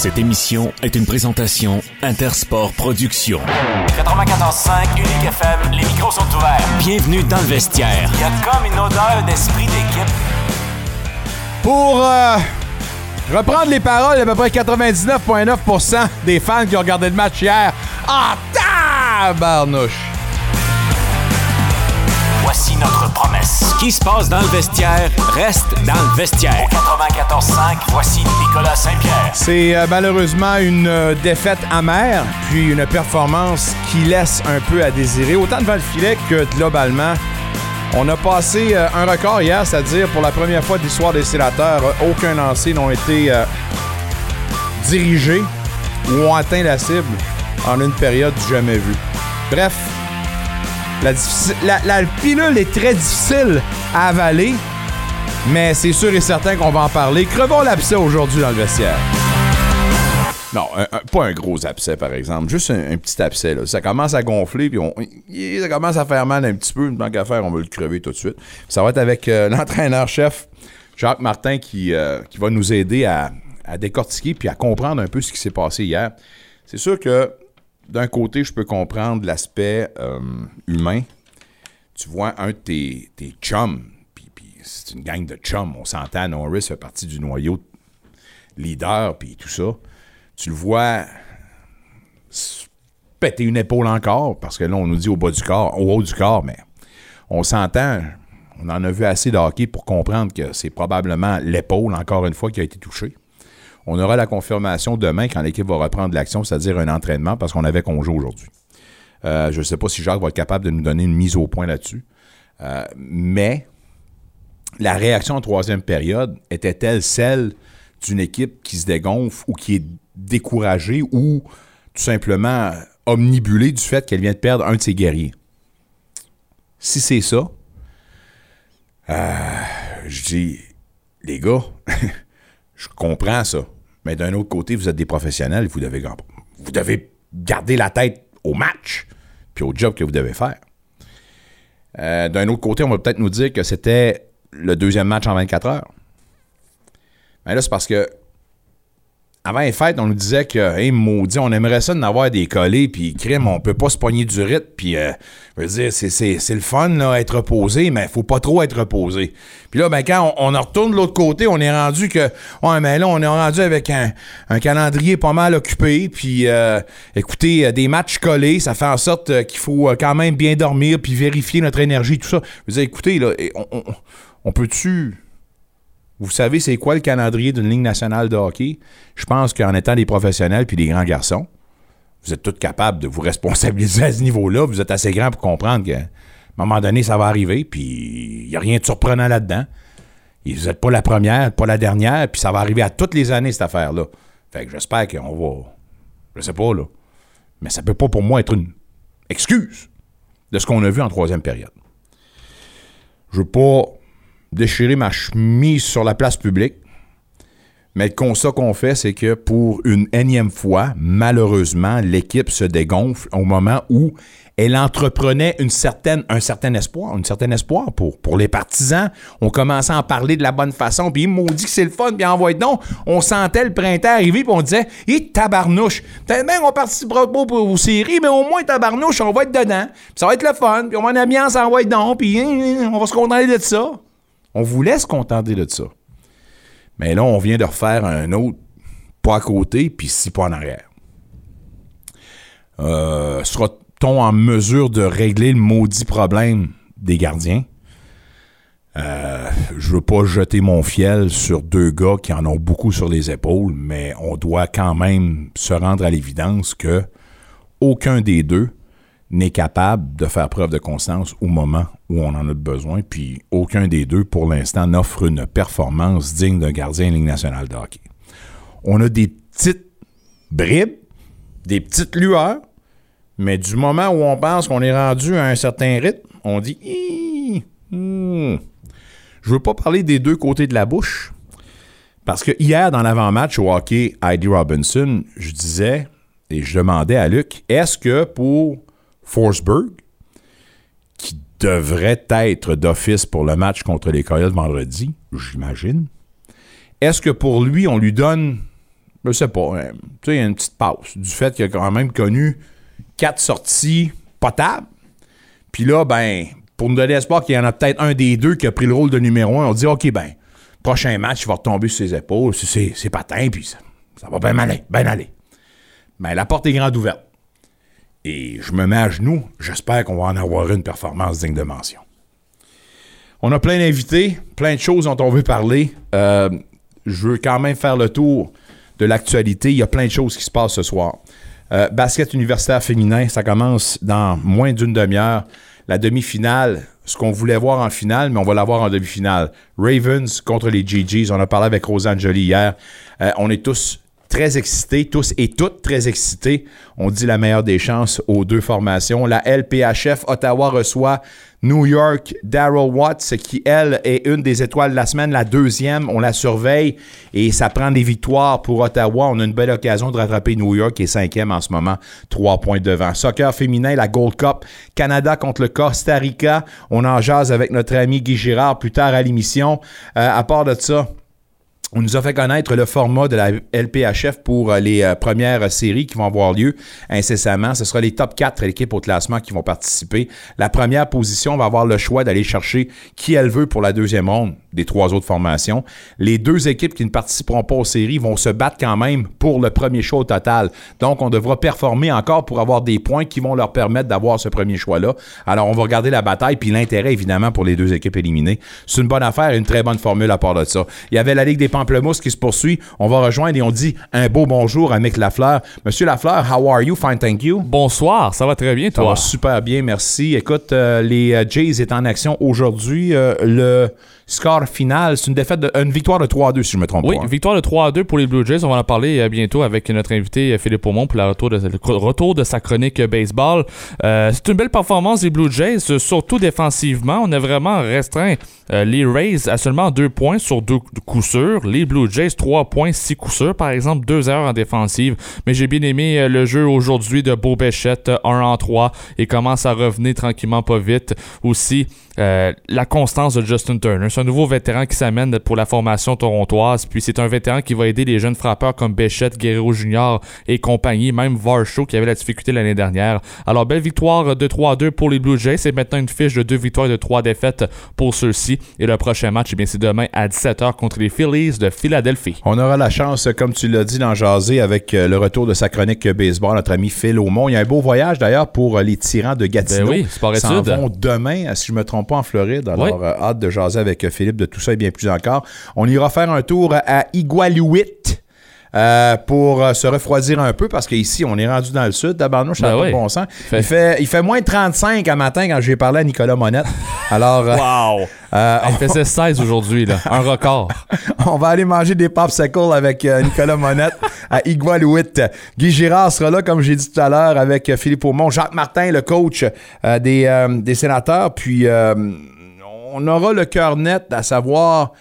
Cette émission est une présentation Intersport Productions. 94.5 Unique FM, les micros sont ouverts. Bienvenue dans le vestiaire. Il y a comme une odeur d'esprit d'équipe. Pour euh, reprendre les paroles d'à peu près 99,9% des fans qui ont regardé le match hier. Ah, tabarnouche! Voici notre promesse. Ce qui se passe dans le vestiaire reste dans le vestiaire. 94.5, voici Nicolas Saint-Pierre. C'est euh, malheureusement une euh, défaite amère, puis une performance qui laisse un peu à désirer, autant devant le filet que globalement. On a passé euh, un record hier, c'est-à-dire pour la première fois de l'histoire des sénateurs, euh, aucun lancé n'ont été euh, dirigés ou ont atteint la cible en une période jamais vue. Bref, la, pilule est très difficile à avaler, mais c'est sûr et certain qu'on va en parler. Crevons l'abcès aujourd'hui dans le vestiaire. Non, pas un gros abcès, par exemple. Juste un, petit abcès. Là. Ça commence à gonfler, puis on, ça commence à faire mal un petit peu. Tant qu'à faire, on va le crever tout de suite. Ça va être avec euh, l'entraîneur-chef Jacques Martin qui, euh, qui va nous aider à, à décortiquer puis à comprendre un peu ce qui s'est passé hier. C'est sûr que d'un côté, je peux comprendre l'aspect euh, humain. Tu vois un de tes, chums, puis, c'est une gang de chums, on s'entend, Norris fait partie du noyau leader, puis tout ça. Tu le vois péter une épaule encore, parce que là, on nous dit au bas du corps, au haut du corps, mais on s'entend, on en a vu assez de pour comprendre que c'est probablement l'épaule, encore une fois, qui a été touchée. On aura la confirmation demain quand l'équipe va reprendre l'action, c'est-à-dire un entraînement, parce qu'on avait congé aujourd'hui. Euh, je ne sais pas si Jacques va être capable de nous donner une mise au point là-dessus. Euh, mais la réaction en troisième période était-elle celle d'une équipe qui se dégonfle ou qui est découragée ou tout simplement omnibulée du fait qu'elle vient de perdre un de ses guerriers? Si c'est ça, euh, je dis, les gars, je comprends ça. Mais d'un autre côté, vous êtes des professionnels, vous devez, vous devez garder la tête au match puis au job que vous devez faire. Euh, d'un autre côté, on va peut-être nous dire que c'était le deuxième match en 24 heures. Mais là, c'est parce que avant les fêtes, on nous disait que, hey, maudit, on aimerait ça d'en avoir des collés, puis crime, on peut pas se pogner du rythme, puis, euh, je veux dire, c'est, le fun, là, être reposé, mais faut pas trop être reposé. Puis là, ben, quand on, en retourne de l'autre côté, on est rendu que, ouais, mais là, on est rendu avec un, un calendrier pas mal occupé, puis, euh, écoutez, euh, des matchs collés, ça fait en sorte euh, qu'il faut euh, quand même bien dormir, puis vérifier notre énergie, tout ça. Je veux dire, écoutez, là, on, on, on peut-tu vous savez c'est quoi le calendrier d'une ligne nationale de hockey? Je pense qu'en étant des professionnels puis des grands garçons, vous êtes tous capables de vous responsabiliser à ce niveau-là. Vous êtes assez grand pour comprendre qu'à un moment donné, ça va arriver, puis il n'y a rien de surprenant là-dedans. Et vous n'êtes pas la première, pas la dernière, puis ça va arriver à toutes les années, cette affaire-là. Fait que j'espère qu'on va. Je sais pas, là. Mais ça peut pas pour moi être une excuse de ce qu'on a vu en troisième période. Je veux pas déchirer ma chemise sur la place publique. Mais le constat qu'on fait, c'est que pour une énième fois, malheureusement, l'équipe se dégonfle au moment où elle entreprenait une certaine, un certain espoir, un certain espoir pour, pour les partisans. On commençait à en parler de la bonne façon, puis ils dit que c'est le fun, puis envoie donc. On sentait le printemps arriver, puis on disait, hé, tabarnouche, même qu'on participera pas pour- aux séries, mais au moins tabarnouche, on va être dedans, puis ça va être le fun, puis on va en ambiance, envoie donc, puis hein, on va se contenter de ça. On voulait se contenter de ça. Mais là, on vient de refaire un autre pas à côté, puis six pas en arrière. Euh, Sera-t-on en mesure de régler le maudit problème des gardiens? Euh, je veux pas jeter mon fiel sur deux gars qui en ont beaucoup sur les épaules, mais on doit quand même se rendre à l'évidence que aucun des deux n'est capable de faire preuve de constance au moment où on en a besoin, puis aucun des deux, pour l'instant, n'offre une performance digne d'un gardien de Ligue nationale de hockey. On a des petites bribes, des petites lueurs, mais du moment où on pense qu'on est rendu à un certain rythme, on dit hmm. Je veux pas parler des deux côtés de la bouche, parce que hier, dans l'avant-match au hockey, Heidi Robinson, je disais et je demandais à Luc est-ce que pour Forsberg, qui devrait être d'office pour le match contre les Coyotes vendredi, j'imagine. Est-ce que pour lui, on lui donne je sais pas, hein, tu sais, une petite passe du fait qu'il a quand même connu quatre sorties potables? Puis là, ben, pour nous donner espoir qu'il y en a peut-être un des deux qui a pris le rôle de numéro un, on dit, OK, ben, prochain match, il va retomber sur ses épaules, c'est, c'est patin, puis ça, va bien aller, bien aller. Ben, la porte est grande ouverte. Et je me mets à genoux. J'espère qu'on va en avoir une performance digne de mention. On a plein d'invités, plein de choses dont on veut parler. Euh, je veux quand même faire le tour de l'actualité. Il y a plein de choses qui se passent ce soir. Euh, basket universitaire féminin, ça commence dans moins d'une demi-heure. La demi-finale, ce qu'on voulait voir en finale, mais on va l'avoir en demi-finale. Ravens contre les GGs. On a parlé avec Rosanne Jolie hier. Euh, on est tous très excités, tous et toutes très excités. On dit la meilleure des chances aux deux formations. La LPHF Ottawa reçoit New York, Daryl Watts, qui, elle, est une des étoiles de la semaine, la deuxième. On la surveille et ça prend des victoires pour Ottawa. On a une belle occasion de rattraper New York, qui est cinquième en ce moment, trois points devant. Soccer féminin, la Gold Cup, Canada contre le Costa Rica. On en jase avec notre ami Guy Girard plus tard à l'émission. Euh, à part de ça, on nous a fait connaître le format de la LPHF pour euh, les euh, premières séries qui vont avoir lieu incessamment. Ce sera les top 4 équipes au classement qui vont participer. La première position va avoir le choix d'aller chercher qui elle veut pour la deuxième ronde des trois autres formations. Les deux équipes qui ne participeront pas aux séries vont se battre quand même pour le premier choix au total. Donc, on devra performer encore pour avoir des points qui vont leur permettre d'avoir ce premier choix-là. Alors, on va regarder la bataille puis l'intérêt, évidemment, pour les deux équipes éliminées. C'est une bonne affaire et une très bonne formule à part de ça. Il y avait la Ligue des Qui se poursuit. On va rejoindre et on dit un beau bonjour à Mick Lafleur. Monsieur Lafleur, how are you? Fine, thank you. Bonsoir, ça va très bien, toi? Ça va super bien, merci. Écoute, euh, les euh, Jays est en action aujourd'hui. Euh, le score final, c'est une défaite de, une victoire de 3 2 si je me trompe Oui, pas. hein. victoire de 3 à 2 pour les Blue Jays. On va en parler euh, bientôt avec notre invité euh, Philippe Aumont pour le retour de, le retour de sa chronique euh, baseball. Euh, c'est une belle performance des Blue Jays, surtout défensivement. On a vraiment restreint euh, les Rays à seulement 2 points sur 2 coups sûrs. Les Blue Jays, 3 points, 6 coups sûrs. Par exemple, 2 erreurs en défensive. Mais j'ai bien aimé le jeu aujourd'hui de Beau Béchette, euh, 1 en 3, et commence à revenir tranquillement pas vite. Aussi, euh, la constance de Justin Turner. Un nouveau vétéran qui s'amène pour la formation torontoise. Puis c'est un vétéran qui va aider les jeunes frappeurs comme Béchette, Guerrero Junior et compagnie, même Varsho qui avait la difficulté l'année dernière. Alors, belle victoire de 3-2 pour les Blue Jays. C'est maintenant une fiche de 2 victoires et de 3 défaites pour ceux-ci. Et le prochain match, eh bien, c'est demain à 17h contre les Phillies de Philadelphie. On aura la chance, comme tu l'as dit, d'en jaser avec euh, le retour de sa chronique baseball, notre ami Phil Aumont. Il y a un beau voyage d'ailleurs pour euh, les tyrans de Gatineau. Ben oui, sport s'en vont demain, si je ne me trompe pas, en Floride. Alors, Oui. euh, hâte de jaser avec Philippe de tout ça et bien plus encore. On ira faire un tour à Igualuit. euh, pour euh, se refroidir un peu parce qu'ici, on est rendu dans le sud. N'a Ben oui. bon sens. Fait- Il, fait, il fait moins de 35 à matin quand j'ai parlé à Nicolas Monette. Alors, euh, Wow! euh, Il faisait 16 aujourd'hui, là. Un record. on va aller manger des popsicles avec Nicolas Monette à Igualuit. Guy Girard sera là, comme j'ai dit tout à l'heure, avec Philippe Aumont. Jacques Martin, le coach des, des sénateurs. Puis, on aura le cœur net à savoir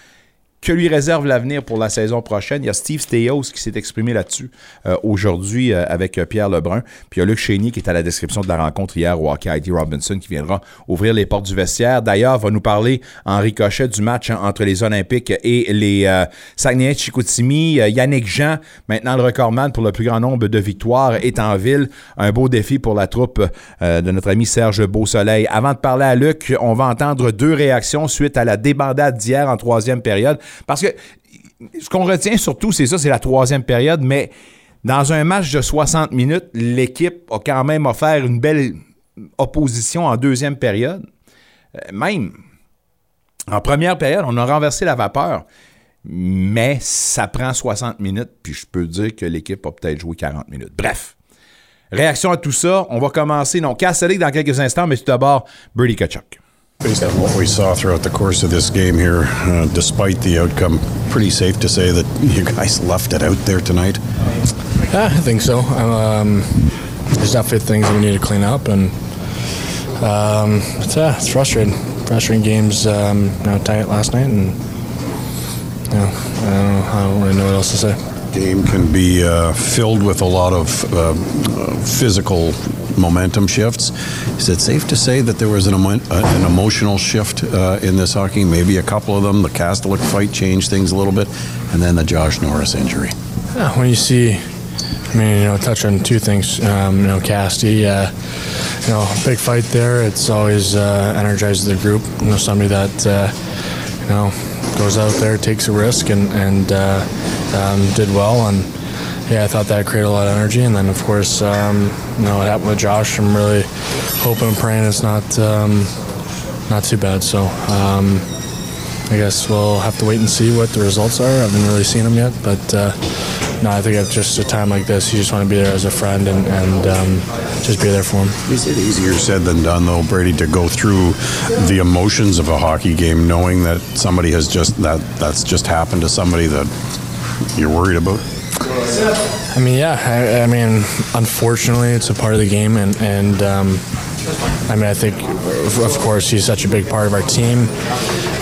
que lui réserve l'avenir pour la saison prochaine. Il y a Steve Steos qui s'est exprimé là-dessus euh, aujourd'hui euh, avec euh, Pierre Lebrun. Puis il y a Luc Chénier qui est à la description de la rencontre hier au hockey, Heidi Robinson, qui viendra ouvrir les portes du vestiaire. D'ailleurs, va nous parler en ricochet du match hein, entre les Olympiques et les euh, Saguenay-Chicoutimi. Euh, Yannick Jean, maintenant le recordman pour le plus grand nombre de victoires, est en ville. Un beau défi pour la troupe euh, de notre ami Serge Beausoleil. Avant de parler à Luc, on va entendre deux réactions suite à la débandade d'hier en troisième période. Parce que ce qu'on retient surtout, c'est ça, c'est la troisième période, mais dans un match de 60 minutes, l'équipe a quand même offert une belle opposition en deuxième période. Euh, même en première période, on a renversé la vapeur, mais ça prend 60 minutes, puis je peux dire que l'équipe a peut-être joué 40 minutes. Bref. Réaction à tout ça, on va commencer, non, Castellic dans quelques instants, mais tout d'abord, Brady Kachuk. Based on what we saw throughout the course of this game here, uh, despite the outcome, pretty safe to say that you guys left it out there tonight. Yeah, I think so. Um, there's definitely things we need to clean up, and um, it's, uh, it's frustrating. Frustrating games, um, you know, tight last night, and you know, I don't know. I don't really know what else to say. Game can be uh, filled with a lot of uh, uh, physical momentum shifts. Is it safe to say that there was an, emo- uh, an emotional shift uh, in this hockey? Maybe a couple of them. The Castellic fight changed things a little bit, and then the Josh Norris injury. Yeah, when you see, I mean, you know, touch on two things. Um, you know, Casty, uh, you know, big fight there. It's always uh, energizes the group. You know, somebody that uh, you know goes out there, takes a risk, and and uh, um, did well. And yeah, I thought that created a lot of energy. And then of course, um, you know, what happened with Josh. I'm really hoping and praying it's not um, not too bad. So. Um, I guess we'll have to wait and see what the results are. I haven't really seen them yet, but uh, no, I think at just a time like this, you just want to be there as a friend and, and um, just be there for him. Is it easier said than done, though, Brady, to go through the emotions of a hockey game, knowing that somebody has just that that's just happened to somebody that you're worried about? I mean, yeah. I, I mean, unfortunately, it's a part of the game, and and um, I mean, I think, of course, he's such a big part of our team,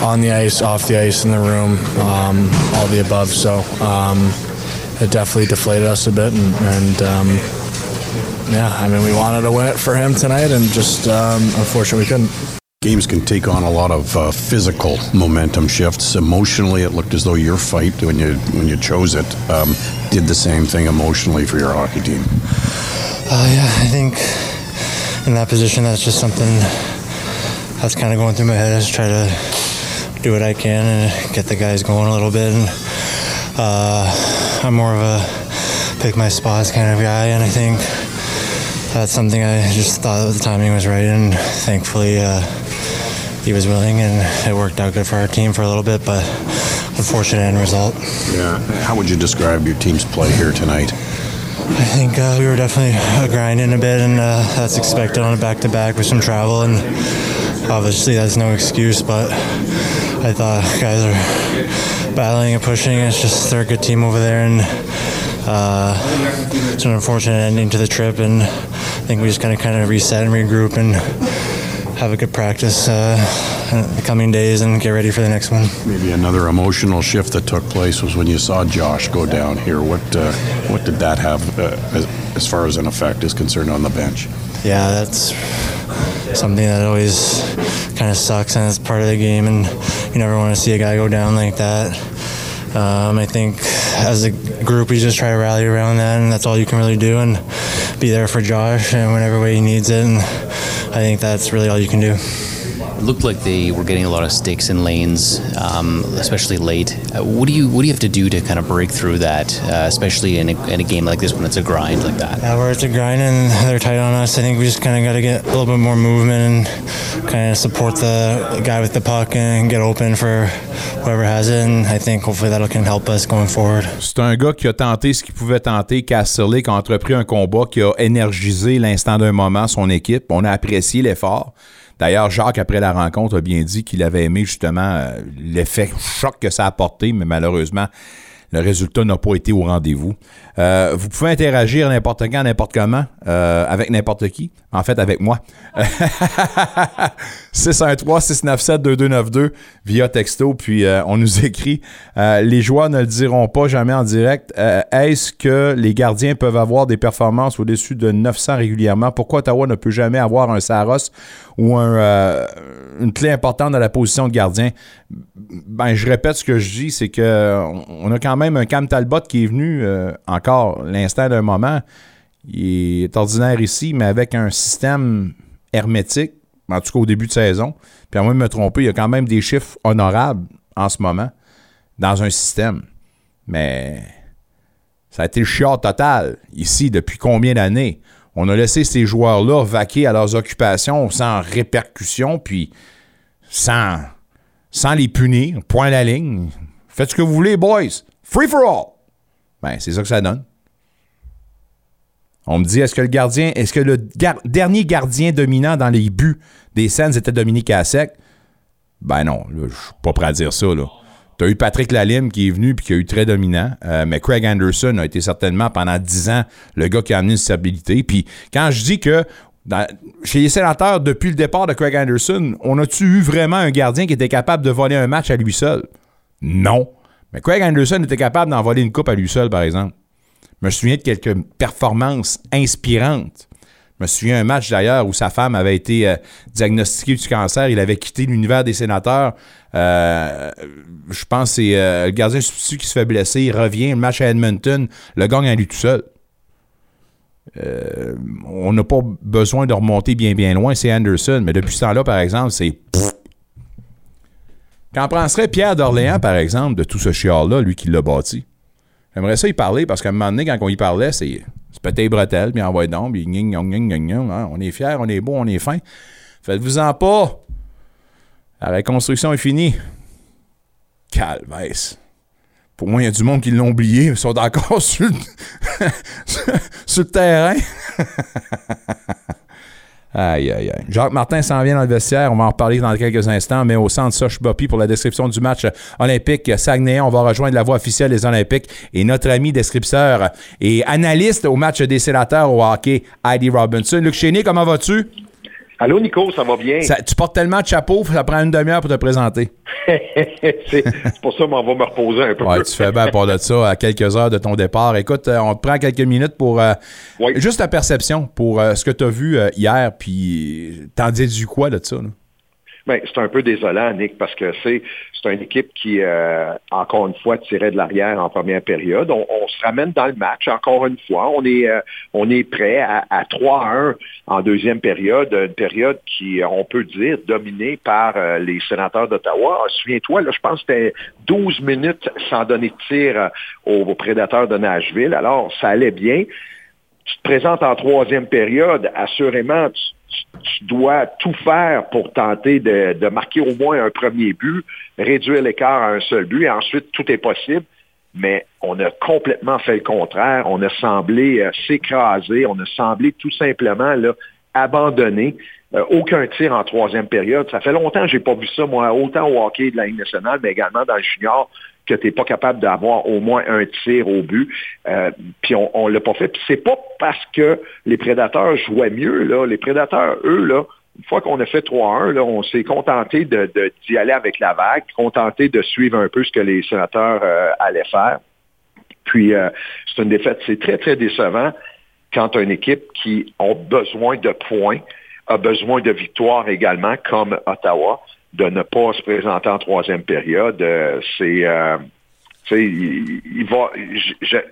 on the ice, off the ice, in the room, um, all the above. So um, it definitely deflated us a bit, and, and um, yeah, I mean, we wanted to win it for him tonight, and just um, unfortunately, we couldn't. Games can take on a lot of uh, physical momentum shifts. Emotionally, it looked as though your fight when you when you chose it um, did the same thing emotionally for your hockey team. Uh, yeah, I think in that position, that's just something that's kind of going through my head. I just try to do what I can and get the guys going a little bit. And uh, I'm more of a pick my spots kind of guy, and I think that's something I just thought the timing was right, and thankfully uh, he was willing, and it worked out good for our team for a little bit, but unfortunate end result. Yeah. How would you describe your team's play here tonight? I think uh, we were definitely uh, grinding a bit, and uh, that's expected on a back-to-back with some travel, and obviously that's no excuse. But I thought guys are battling and pushing. It's just they're a good team over there, and uh, it's an unfortunate ending to the trip. And I think we just kind of kind of reset and regroup and have a good practice uh, in the coming days and get ready for the next one. Maybe another emotional shift that took place was when you saw Josh go down here. What uh, what did that have uh, as, as far as an effect is concerned on the bench? yeah, that's something that always kind of sucks, and it's part of the game, and you never want to see a guy go down like that. Um, I think as a group, we just try to rally around that, and that's all you can really do, and be there for Josh and whenever way he needs it. And I think that's really all you can do. It looked like they were getting a lot of sticks in lanes, um, especially late. Uh, what do you what do you have to do to kind of break through that, uh, especially in a, in a game like this when it's a grind like that? Yeah, where it's a grind and they're tight on us. I think we just kind of got to get a little bit more movement and kind of support the guy with the puck and get open for whoever has it. And I think hopefully that can help us going forward. C'est un gars qui a tenté ce qu'il pouvait tenter, Casserly, qui a entrepris un combat, qui a énergisé l'instant d'un moment son équipe. On a apprécié l'effort. D'ailleurs, Jacques, après la rencontre, a bien dit qu'il avait aimé justement euh, l'effet choc que ça a apporté, mais malheureusement, le résultat n'a pas été au rendez-vous. Euh, vous pouvez interagir n'importe quand, n'importe comment, euh, avec n'importe qui. En fait, avec moi. 613-697-2292 via texto. Puis euh, on nous écrit Les joueurs ne le diront pas jamais en direct. Est-ce que les gardiens peuvent avoir des performances au-dessus de 900 régulièrement? Pourquoi Ottawa ne peut jamais avoir un Saros ou un, une clé importante dans la position de gardien? Ben, je répète ce que je dis c'est que on a quand même un Cam Talbot qui est venu euh, encore l'instant d'un moment. Il est ordinaire ici, mais avec un système hermétique, en tout cas au début de saison. Puis à moins de me tromper, il y a quand même des chiffres honorables en ce moment dans un système. Mais ça a été le chiard total ici depuis combien d'années? On a laissé ces joueurs-là vaquer à leurs occupations sans répercussion, puis sans, sans les punir. Point la ligne. Faites ce que vous voulez, boys. Free for all. Ben, c'est ça que ça donne. On me dit, est-ce que le gardien, est-ce que le dernier gardien dominant dans les buts des Sens était Dominique Hassek? Ben non, je suis pas prêt à dire ça. Tu as eu Patrick Lalime qui est venu puis qui a eu très dominant, euh, mais Craig Anderson a été certainement pendant 10 ans le gars qui a amené une stabilité. Puis quand je dis que chez les sénateurs, depuis le départ de Craig Anderson, on a-tu eu vraiment un gardien qui était capable de voler un match à lui seul? Non. Mais Craig Anderson était capable d'en voler une coupe à lui seul, par exemple. Je me souviens de quelques performances inspirantes. Je me souviens un match d'ailleurs où sa femme avait été euh, diagnostiquée du cancer. Il avait quitté l'univers des sénateurs. Euh, je pense que c'est euh, le gardien substitut qui se fait blesser. Il revient, le match à Edmonton, le gagne à lui tout seul. On n'a pas besoin de remonter bien bien loin, c'est Anderson. Mais depuis ce temps-là, par exemple, c'est. Qu'en penserait Pierre d'Orléans, par exemple, de tout ce chiard-là, lui qui l'a bâti? J'aimerais ça y parler parce qu'à un moment donné, quand on y parlait, c'est les bretelles, puis envoie donc, puis gning, gning, gning, hein. on est fiers, on est beau, on est fin. Faites-vous-en pas. La reconstruction est finie. Calvès. Pour moi, il y a du monde qui l'ont oublié, ils sont encore sur le terrain. Aïe, aïe, aïe. Jacques Martin s'en vient dans le vestiaire. On va en reparler dans quelques instants, mais au centre Soch Boppy pour la description du match olympique Saguenay. On va rejoindre la voix officielle des Olympiques et notre ami descripteur et analyste au match des sénateurs au hockey, Heidi Robinson. Luc Chénier, comment vas-tu? Allô, Nico, ça va bien? Ça- tu portes tellement de chapeaux, ça prend une demi-heure pour te présenter. c'est pour ça qu'on va me reposer un peu. Ouais, tu fais bien à part de ça à quelques heures de ton départ. Écoute, euh, on te prend quelques minutes pour euh, Oui. juste ta perception pour euh, ce que tu as vu euh, hier, puis t'en dis du quoi de ça? là? Ben, c'est un peu désolant, Nick, parce que c'est une équipe qui, euh, encore une fois, tirait de l'arrière en première période. On, on se ramène dans le match, encore une fois. On est, euh, prêt à, à 3-1 en deuxième période, une période qui, on peut dire, dominée par euh, les sénateurs d'Ottawa. Ah, Souviens-toi, là, je pense que c'était 12 minutes sans donner de tir aux, aux prédateurs de Nashville. Alors, ça allait bien. tu te présentes en troisième période, assurément, tu, tu- dois tout faire pour tenter de, marquer au moins un premier but, réduire l'écart à un seul but, et ensuite tout est possible. Mais on a complètement fait le contraire. On a semblé euh, s'écraser. On a semblé tout simplement abandonner. Euh, aucun tir en troisième période. Ça fait longtemps que j'ai pas vu ça, moi, autant au hockey de la Ligue nationale, mais également dans le junior, que tu n'es pas capable d'avoir au moins un tir au but. Euh, puis on, on l'a pas fait. Puis c'est pas parce que les prédateurs jouaient mieux, là. Les prédateurs, eux, là, une fois qu'on a fait 3-1, là, on s'est contenté de, d'y aller avec la vague, contenté de suivre un peu ce que les sénateurs euh, allaient faire. Puis euh, c'est une défaite, c'est très, très décevant quand une équipe qui a besoin de points, a besoin de victoires également, comme Ottawa, de ne pas se présenter en troisième période. Euh, c'est euh, il, il va.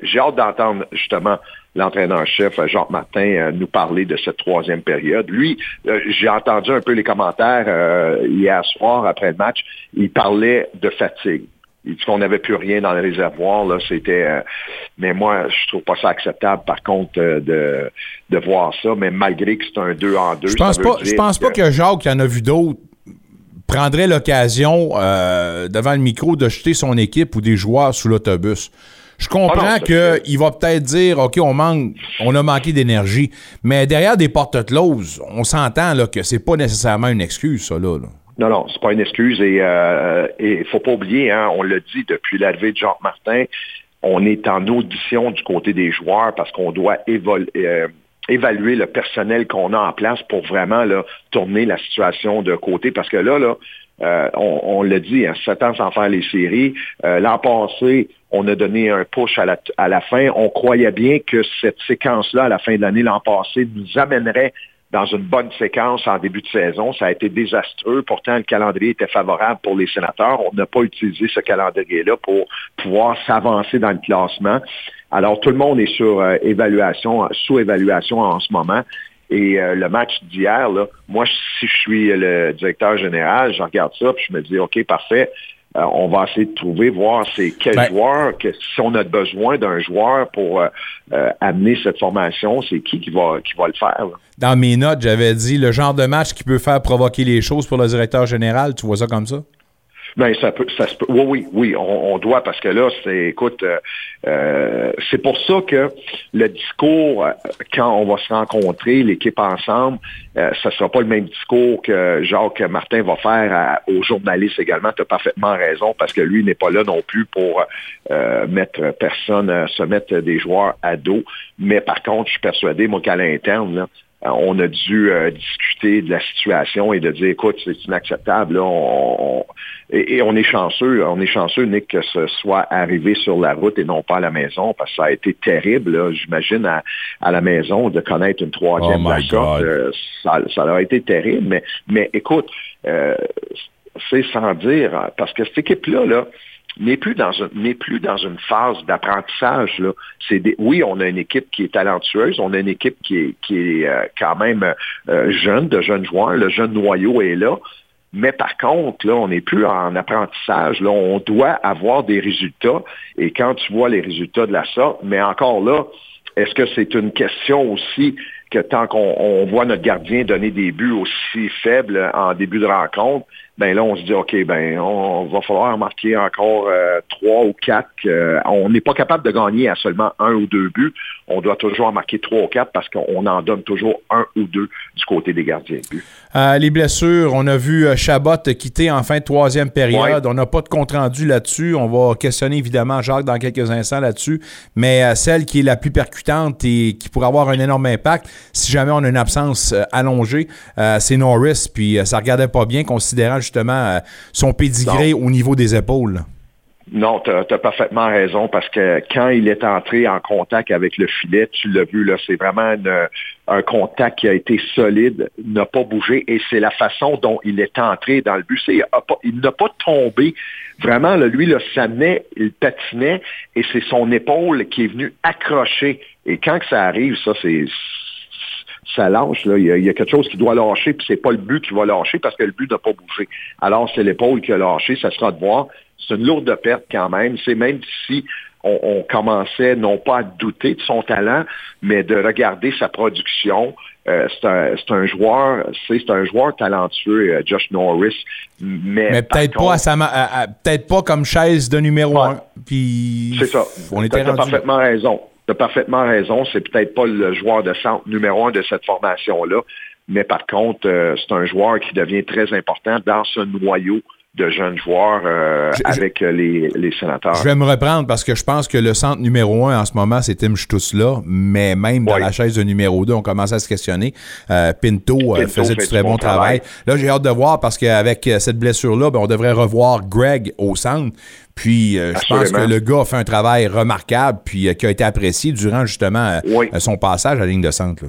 J'ai hâte d'entendre justement l'entraîneur-chef euh, Jacques Martin euh, nous parler de cette troisième période. Lui, euh, j'ai entendu un peu les commentaires euh, hier soir après le match. Il parlait de fatigue. Il dit qu'on n'avait plus rien dans le réservoir. Là, c'était. euh, mais moi, je trouve pas ça acceptable, par contre, de, de voir ça. Mais malgré que c'est un 2 en 2 Je pense pas, je pense pas que Jacques, en a vu d'autres, prendrait l'occasion euh, devant le micro de jeter son équipe ou des joueurs sous l'autobus. Je comprends Ah qu'il va peut-être dire OK, on manque, on a manqué d'énergie, mais derrière des portes closes, on s'entend là, que c'est pas nécessairement une excuse, ça là. là. Non, non, c'est pas une excuse et euh, et faut pas oublier, hein, on l'a dit depuis l'arrivée de Jacques Martin, on est en audition du côté des joueurs parce qu'on doit évol- euh, évaluer le personnel qu'on a en place pour vraiment là, tourner la situation de côté. Parce que là, là, euh, on, on l'a dit, hein, sept ans sans faire les séries. Euh, L'an passé, on a donné un push à la, à la fin. On croyait bien que cette séquence-là, à la fin de l'année l'an passé, nous amènerait dans une bonne séquence en début de saison. Ça a été désastreux. Pourtant, le calendrier était favorable pour les sénateurs. On n'a pas utilisé ce calendrier-là pour pouvoir s'avancer dans le classement. Alors, tout le monde est sur euh, évaluation, sous-évaluation en ce moment. Et euh, le match d'hier, là, moi, si je suis le directeur général, je regarde ça, puis je me dis, OK, parfait. Euh, on va essayer de trouver, voir c'est quel Ben- joueur, que si on a besoin d'un joueur pour euh, euh, amener cette formation, c'est qui qui va, qui va le faire. là. Dans mes notes, j'avais dit le genre de match qui peut faire provoquer les choses pour le directeur général. Tu vois ça comme ça? Ben, ça peut, ça peut. Oui, oui, oui, on, doit parce que là, c'est, écoute, euh, euh, c'est pour ça que le discours, euh, quand on va se rencontrer, l'équipe ensemble, euh, ça sera pas le même discours que Jacques Martin va faire aux journalistes également. Tu as parfaitement raison parce que lui n'est pas là non plus pour mettre personne, se mettre des joueurs à dos. Mais par contre, je suis persuadé, moi, qu'à l'interne, on a dû discuter de la situation et de dire, écoute, c'est inacceptable. Là, on, et, on est chanceux, on est chanceux, Nick, que ce soit arrivé sur la route et non pas à la maison, parce que ça a été terrible, j'imagine, à, à, la maison de connaître une troisième oh ça, ça a été terrible. Mais, mais écoute, c'est sans dire, parce que cette équipe-là, là, n'est plus dans n'est plus dans une phase d'apprentissage. Là. C'est oui, on a une équipe qui est talentueuse, on a une équipe qui est, qui est euh, quand même euh, jeune, de jeunes joueurs. Le jeune noyau est là. Mais par contre, là, on n'est plus en apprentissage. Là, on doit avoir des résultats. Et quand tu vois les résultats de la sorte, mais encore là, est-ce que c'est une question aussi que tant qu'on voit notre gardien donner des buts aussi faibles en début de rencontre, ben là, on se dit, OK, ben on, va falloir marquer encore euh, trois ou quatre. Euh, on n'est pas capable de gagner à seulement un ou deux buts. On doit toujours en marquer trois ou quatre parce qu'on en donne toujours un ou deux du côté des gardiens de but. Euh, les blessures, on a vu Chabot quitter en fin de troisième période. On n'a pas de compte-rendu là-dessus. On va questionner évidemment Jacques dans quelques instants là-dessus. Mais celle qui est la plus percutante et qui pourrait avoir un énorme impact si jamais on a une absence allongée, c'est Norris. Puis ça regardait pas bien considérant justement euh, son pédigré au niveau des épaules. Non, tu as, parfaitement raison parce que quand il est entré en contact avec le filet, tu l'as vu, là, c'est vraiment un contact qui a été solide, n'a pas bougé et c'est la façon dont il est entré dans le but. il n'a pas tombé. Vraiment, lui, le s'amenait, il patinait et c'est son épaule qui est venue accrocher. Et quand ça arrive, ça, c'est ça lâche. Là. Il, y a, quelque chose qui doit lâcher, puis c'est pas le but qui va lâcher parce que le but n'a pas bougé. Alors, c'est l'épaule qui a lâché, ça sera de voir. C'est une lourde perte quand même. C'est même si on, commençait non pas à douter de son talent, mais de regarder sa production. Euh, c'est un, un, joueur, c'est un joueur talentueux, euh, Josh Norris. Mais, peut-être pas à sa peut-être pas comme chaise de numéro un. Puis c'est ça. On était parfaitement raison. Tu as parfaitement raison, c'est peut-être pas le joueur de centre numéro un de cette formation-là, mais par contre, euh, c'est un joueur qui devient très important dans ce noyau de jeunes joueurs euh, avec euh, les, les, sénateurs. Je vais me reprendre parce que je pense que le centre numéro un en ce moment, c'est Tim là, mais même dans la chaise de numéro 2, on commence à se questionner. Pinto, faisait du très bon travail. Là, j'ai hâte de voir parce qu'avec cette blessure-là, ben, on devrait revoir Greg au centre. Puis euh, je pense que le gars a fait un travail remarquable puis euh, qui a été apprécié durant justement euh, son passage à la ligne de centre.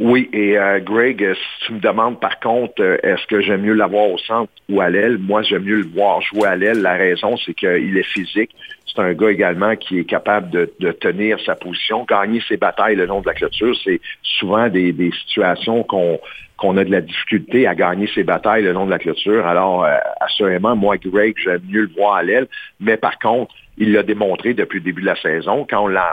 Oui, et Greg, si tu me demandes par contre, est-ce que j'aime mieux l'avoir au centre ou à l'aile, moi j'aime mieux le voir jouer à l'aile. La raison, c'est qu'il est physique. C'est un gars également qui est capable de, tenir sa position, gagner ses batailles le long de la clôture. C'est souvent des situations qu'on qu'on a de la difficulté à gagner ses batailles le long de la clôture. Alors, euh, assurément, moi, Greg, j'aime mieux le voir à l'aile. Mais par contre, il l'a démontré depuis le début de la saison. Quand on l'a,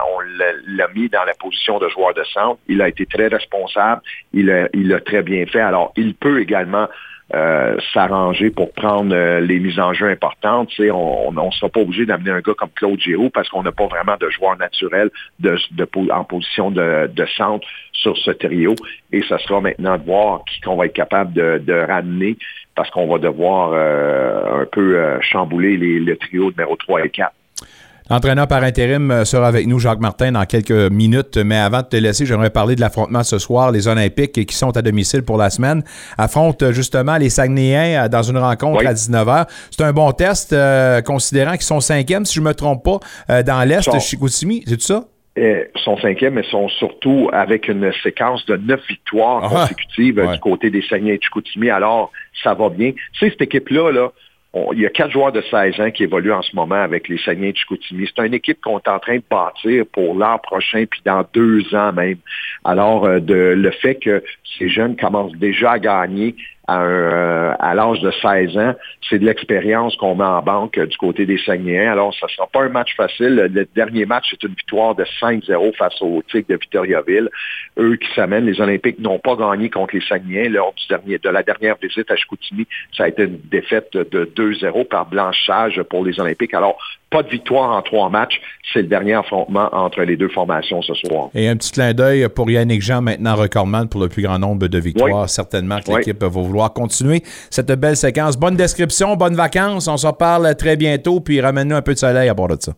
mis dans la position de joueur de centre, il a été très responsable. Il l'a très bien fait. Alors, il peut également euh, s'arranger pour prendre euh, les mises en jeu importantes. on ne sera pas obligé d'amener un gars comme Claude Giroux parce qu'on n'a pas vraiment de joueur naturel en position de, centre sur ce trio. Et ce sera maintenant de voir qui qu'on va être capable de, ramener parce qu'on va devoir euh, un peu chambouler le trio numéro 3 et 4. L'entraîneur par intérim euh, sera avec nous, Jacques Martin, dans quelques minutes. Mais avant de te laisser, j'aimerais parler de l'affrontement ce soir. Les Olympiques qui sont à domicile pour la semaine affrontent euh, justement les Saguenayens euh, dans une rencontre à 19h. C'est un bon test, considérant qu'ils sont cinquièmes, si je ne me trompe pas, dans l'Est de Chicoutimi. C'est ça? Ils sont cinquièmes, mais sont surtout avec une séquence de neuf victoires ah, consécutives du côté des Saguenay et Chicoutimi. Alors, ça va bien. Tu sais, cette équipe-là, là, il y a quatre joueurs de 16 ans qui évoluent en ce moment avec les Saguenay de Chicoutimi. C'est une équipe qu'on est en train de bâtir pour l'an prochain, puis dans deux ans même. Alors, euh, de, le fait que ces jeunes commencent déjà à gagner euh, à, l'âge de 16 ans, c'est de l'expérience qu'on met en banque du côté des Saguenayens. Alors, ça ne sera pas un match facile. Le dernier match, c'est une victoire de 5-0 face aux Tigres de Victoriaville. Eux qui s'amènent, les Olympiques n'ont pas gagné contre les Saguenayens lors du dernier, de la dernière visite à Chicoutimi. Ça a été une défaite de 2-0 par blanchage pour les Olympiques. Alors, pas de victoire en trois matchs. C'est le dernier affrontement entre les deux formations ce soir. Et un petit clin d'œil pour Yannick Jean, maintenant recordman pour le plus grand nombre de victoires. Certainement que l'équipe va vouloir continuer cette belle séquence. Bonne description, bonnes vacances. On se reparle très bientôt, puis ramène-nous un peu de soleil à bord de ça.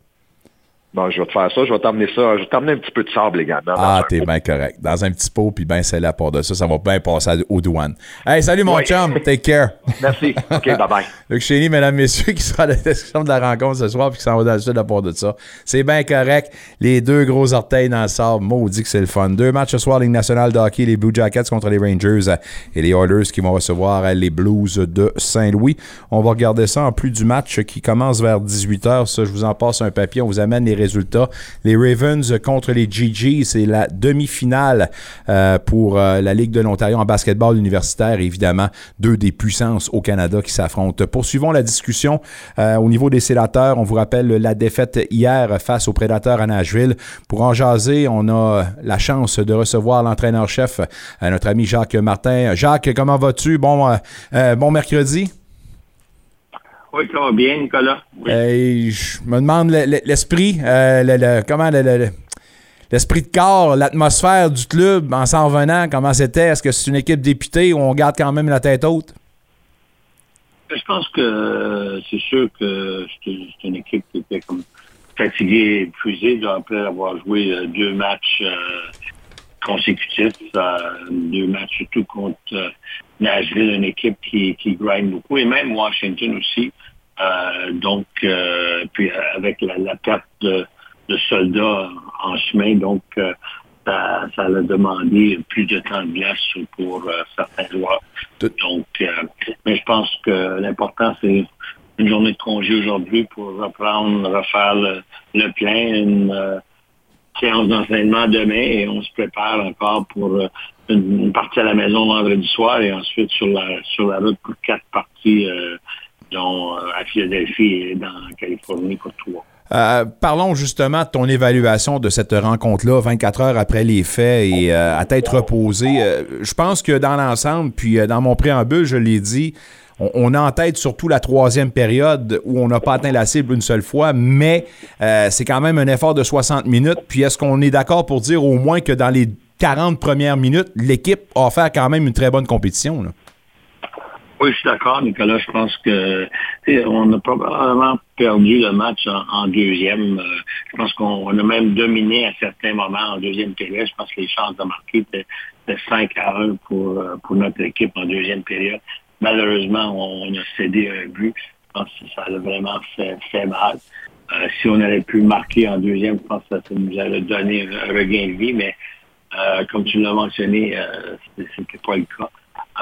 Bon, je vais te faire ça, je vais t'emmener ça, je vais t'emmener un petit peu de sable également. Ah, t'es bien correct. Dans un petit pot, puis bien c'est à part de ça, ça va bien passer aux douanes. Hey, salut mon chum, take care. Merci. OK, bye-bye. Luc Chény, mesdames, messieurs, qui sera à la description de la rencontre ce soir, puis qui s'en va dans le sud à part de ça. C'est bien correct. Les deux gros orteils dans le sable, maudit que c'est le fun. Deux matchs ce soir, Ligue nationale de hockey, les Blue Jackets contre les Rangers et les Oilers qui vont recevoir les Blues de Saint-Louis. On va regarder ça en plus du match qui commence vers 18h. Ça, je vous en passe un papier, on vous amène les résultats. Les Ravens contre les GG, c'est la demi-finale euh, pour euh, la Ligue de l'Ontario en basketball universitaire. Évidemment, deux des puissances au Canada qui s'affrontent. Poursuivons la discussion euh, au niveau des sénateurs. On vous rappelle la défaite hier face aux Prédateurs à Nashville. Pour en jaser, on a la chance de recevoir l'entraîneur-chef, notre ami Jacques Martin. Jacques, comment vas-tu? Bon, bon mercredi. Oui, ça va bien, Nicolas. je me demande l'esprit, euh, comment l'esprit de corps, l'atmosphère du club en s'en revenant, comment c'était? Est-ce que c'est une équipe députée ou on garde quand même la tête haute? Je pense que c'est sûr que c'est une équipe qui était comme fatiguée, épuisée après avoir joué euh, deux matchs euh, consécutifs, deux matchs surtout contre Nashville, une équipe qui, qui grind beaucoup, et même Washington aussi. Euh, donc, euh, puis avec la, perte de, soldats en chemin, donc euh, ça, ça, a demandé plus de temps de glace pour certains joueurs. Donc, mais je pense que l'important, c'est une journée de congé aujourd'hui pour reprendre, refaire le, plein, une séance d'enseignement demain et on se prépare encore pour une, partie à la maison vendredi soir et ensuite sur la sur la route pour quatre parties dont euh, à Philadelphie et dans Californie pour trois. Euh, parlons justement de ton évaluation de cette rencontre-là, 24 heures après les faits et euh, à tête reposée. je pense que dans l'ensemble, puis dans mon préambule, je l'ai dit, on, a en tête surtout la troisième période où on n'a pas atteint la cible une seule fois, mais c'est quand même un effort de 60 minutes. Puis est-ce qu'on est d'accord pour dire au moins que dans les 40 premières minutes, l'équipe a fait quand même une très bonne compétition? Oui, je suis d'accord, Nicolas. Je pense que on a probablement perdu le match en, deuxième. Euh, je pense qu'on a même dominé à certains moments en deuxième période. Je pense que les chances de marquer étaient, 5 à 1 pour, euh, pour notre équipe en deuxième période. Malheureusement, on, a cédé un but. Je pense que ça a vraiment fait, mal. Euh, si on avait pu marquer en deuxième, je pense que ça nous aurait donné un regain de vie, mais comme tu l'as mentionné, euh, c'était pas le cas.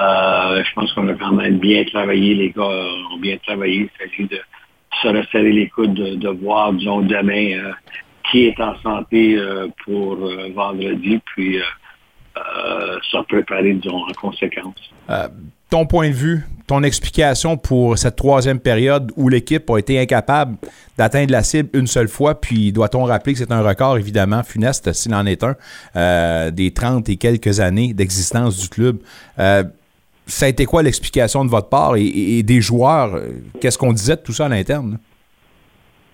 Euh, je pense qu'on a quand même bien travaillé, les gars ont bien travaillé. Il s'agit de se resserrer les coudes, de, voir, disons, demain euh, qui est en santé euh, pour vendredi, puis se préparer, disons, en conséquence. Ton point de vue, ton explication pour cette troisième période où l'équipe a été incapable d'atteindre la cible une seule fois, puis doit-on rappeler que c'est un record, évidemment, funeste, s'il en est un, des 30 et quelques années d'existence du club ça a été quoi l'explication de votre part et, des joueurs? Qu'est-ce qu'on disait de tout ça à l'interne?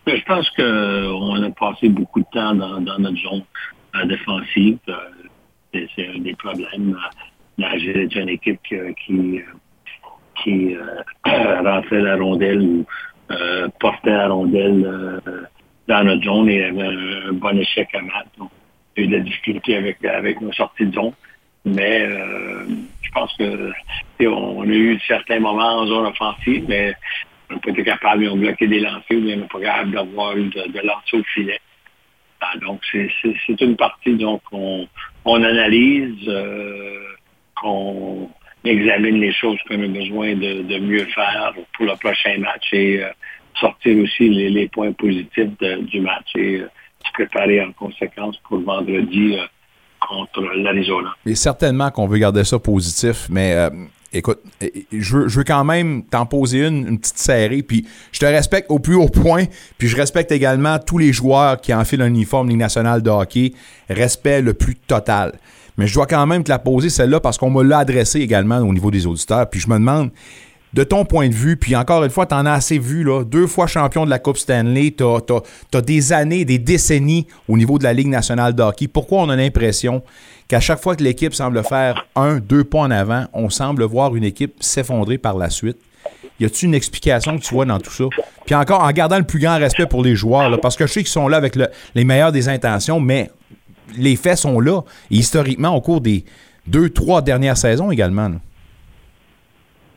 Je pense qu'on a passé beaucoup de temps dans, notre zone euh, défensive. Euh, c'est un des problèmes. Nagel est une équipe qui, qui, euh, rentrait la rondelle ou portait la rondelle dans notre zone et avait un, bon échec à mat. Donc, a eu de la difficulté avec, avec nos sorties de zone. Mais je pense que on a eu certains moments en zone offensive, mais on n'a pas été capable, ils ont bloqué des lancers, ou on n'a pas capable d'avoir de, de lancer au filet. Ah, donc, c'est une partie qu'on on analyse, euh, qu'on examine les choses qu'on a besoin de, mieux faire pour le prochain match et euh, sortir aussi les, points positifs du match et euh, se préparer en conséquence pour vendredi contre l'Arizona. Et certainement qu'on veut garder ça positif, mais euh, écoute, je veux, quand même t'en poser une, une petite série, puis je te respecte au plus haut point, puis je respecte également tous les joueurs qui enfilent un uniforme Ligue nationale de hockey, respect le plus total. Mais je dois quand même te la poser celle-là parce qu'on me l'a adressé également au niveau des auditeurs, puis je me demande, de ton point de vue, puis encore une fois, tu en as assez vu, là, deux fois champion de la Coupe Stanley, tu as, des années, des décennies au niveau de la Ligue nationale de hockey. Pourquoi on a l'impression qu'à chaque fois que l'équipe semble faire un, deux pas en avant, on semble voir une équipe s'effondrer par la suite? Y a-tu une explication que tu vois dans tout ça? Puis encore, en gardant le plus grand respect pour les joueurs, parce que je sais qu'ils sont là avec le- les meilleures des intentions, mais les faits sont là. Historiquement, au cours des deux, trois dernières saisons également.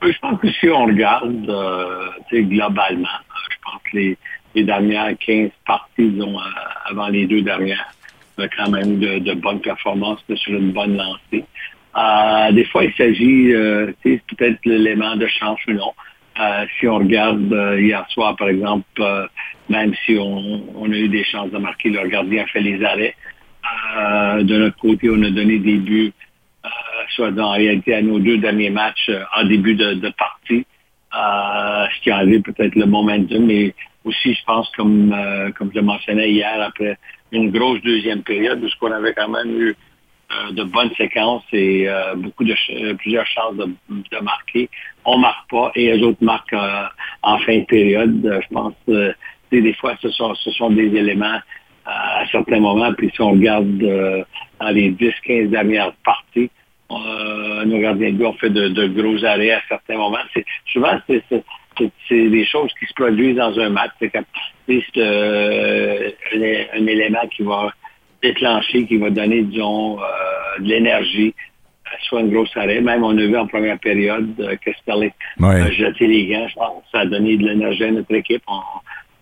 Oui, Je pense que si on regarde euh, globalement, euh, je pense que les, dernières 15 parties, disons, euh, avant les deux dernières, quand même de, bonnes performances sur une bonne lancée. Euh, des fois, il s'agit, euh, peut-être l'élément de chance ou non. Euh, si on regarde euh, hier soir, par exemple, euh, même si on, on a eu des chances de marquer, le gardien a fait les arrêts. Euh, de notre côté, on a donné des buts, euh, soit en réalité à nos deux derniers matchs euh, en début de, partie, ce qui a enlevé peut-être le momentum, mais aussi, je pense, comme, comme je mentionnais hier, après une grosse deuxième période, où qu'on avait quand même eu de bonnes séquences et beaucoup de plusieurs chances de, de marquer. On marque pas et les autres marquent en fin de période. Je pense sais, des fois ce sont ce sont des éléments à certains moments. Puis si on regarde euh, dans les 10-15 dernières parties, euh, nos gardiens de but ont fait de, de gros arrêts à certains moments. C'est, souvent, c'est, c'est, c'est- c'est des choses qui se produisent dans un match. C'est comme euh, un, un élément qui va déclencher, qui va donner, disons, euh, de l'énergie, euh, soit une grosse arrêt. Même on a vu en première période euh, que Sterling Ouais. a jeté les gants. Je pense que ça a donné de l'énergie à notre équipe. On,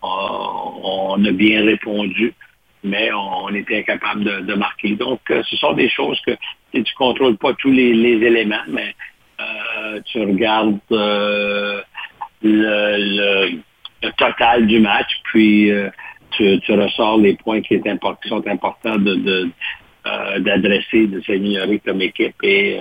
on- on a bien répondu, mais on, était incapable de, de marquer. Donc, euh, ce sont des choses que tu ne contrôles pas tous les, éléments, mais euh, tu regardes euh, le, total du match, puis tu, ressors les points qui, sont importants de, de, d'adresser, de s'améliorer comme équipe et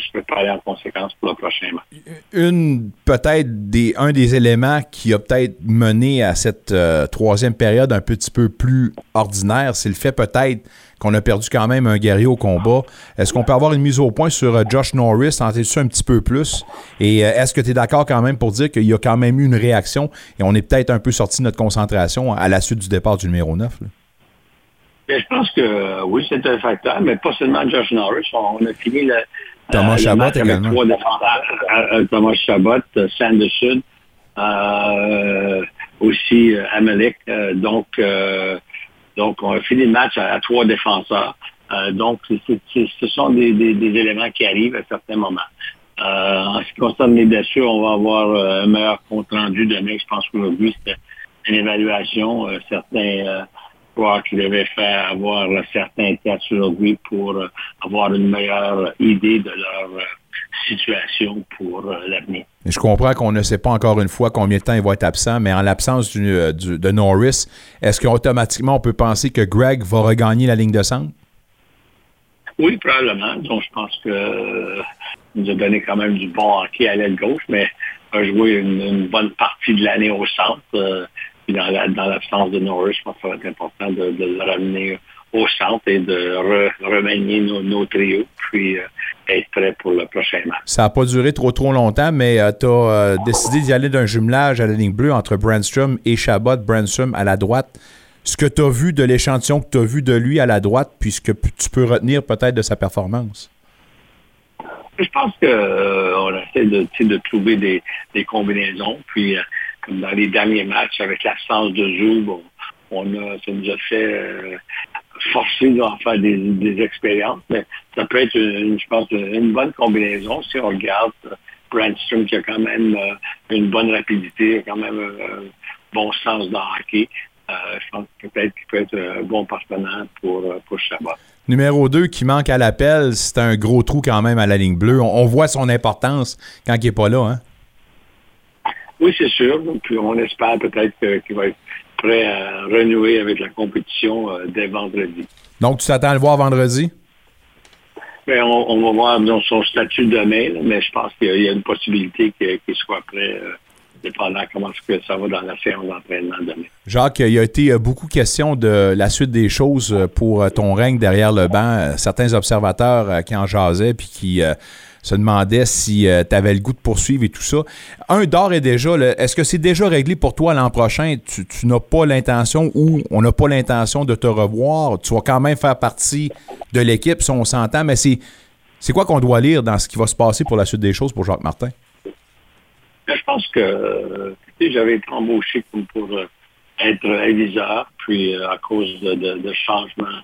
se préparer en conséquence pour le prochain match. Une, peut-être, des, un des éléments qui a peut-être mené à cette euh, troisième période un petit peu plus ordinaire, c'est le fait peut-être qu'on a perdu quand même un guerrier au combat. Est-ce qu'on peut avoir une mise au point sur euh, Josh Norris? T'en sais-tu un petit peu plus? Et euh, est-ce que tu es d'accord quand même pour dire qu'il y a quand même eu une réaction et on est peut-être un peu sorti de notre concentration à la suite du départ du numéro 9? là? Mais je pense que oui, c'est un facteur, mais pas seulement Josh Norris. On, on a fini le, Thomas euh, le Chabot match avec également. trois défenseurs. Euh, euh, Thomas Chabot, euh, Sanderson, euh, aussi euh, Amalek. Euh, donc, euh, donc, on a fini le match à, à trois défenseurs. Euh, donc, ce sont des, des- des éléments qui arrivent à certains moments. Euh, en ce qui concerne les blessures, on va avoir euh, un meilleur compte rendu demain. Je pense qu'aujourd'hui, c'était une évaluation. Euh, certains euh, joueurs qui devaient faire avoir certains tests aujourd'hui pour euh, avoir une meilleure idée de leur euh, situation pour euh, l'avenir. Je comprends qu'on ne sait pas encore une fois combien de temps il va être absent, mais en l'absence du- du- de Norris, est-ce qu'automatiquement on peut penser que Greg va regagner la ligne de centre? Oui, probablement. Donc, je pense que euh, il nous a donné quand même du bon hockey à l'aile gauche, mais a joué une, une bonne partie de l'année au centre. euh, puis dans la- dans l'absence de Norris, je pense que ça va être important de, de le ramener au centre et de re- remanier nos, nos trios, puis euh, être prêt pour le prochain match. Ça n'a pas duré trop trop longtemps, mais tu as décidé d'y aller d'un jumelage à la ligne bleue entre Brandstrom et Chabot. Brandstrom à la droite. Ce que tu as vu de l'échantillon que tu as vu de lui à la droite, puis ce que tu peux retenir peut-être de sa performance? Je pense qu'on essaie de, trouver des, des combinaisons. Puis, euh, comme dans les derniers matchs, avec l'absence de Zoub, on, a, ça nous a fait euh, forcer d'en faire des, expériences. Mais ça peut être, une, je pense, une bonne combinaison si on regarde euh, Brandstrom qui a quand même euh, une bonne rapidité, quand même un, bon sens de hockey. Je pense peut-être qu'il peut être un bon partenaire pour, pour Chabot. Numéro 2 qui manque à l'appel, c'est un gros trou quand même à la ligne bleue. On, on voit son importance quand il n'est pas là. Hein? Oui, c'est sûr. Puis on espère peut-être qu'il va être prêt à renouer avec la compétition euh, dès vendredi. Donc, tu t'attends à le voir vendredi? Mais on, on va voir disons, son statut demain, là, mais je pense qu'il y a- une possibilité qu'il soit prêt, euh, dépendant comment que ça va dans la séance d'entraînement demain. Jacques, il y a été euh, beaucoup question de la suite des choses pour ton règne derrière le banc. Certains observateurs qui en jasaient puis qui se demandaient si tu avais le goût de poursuivre et tout ça. Un d'or est déjà, est-ce que c'est déjà réglé pour toi l'an prochain? Tu, n'as pas l'intention ou on n'a pas l'intention de te revoir? Tu vas quand même faire partie de l'équipe si on s'entend, mais c'est, c'est quoi qu'on doit lire dans ce qui va se passer pour la suite des choses pour Jacques Martin? Je pense que euh, j'avais été embauché comme pour euh, être aviseur, puis euh, à cause de, changements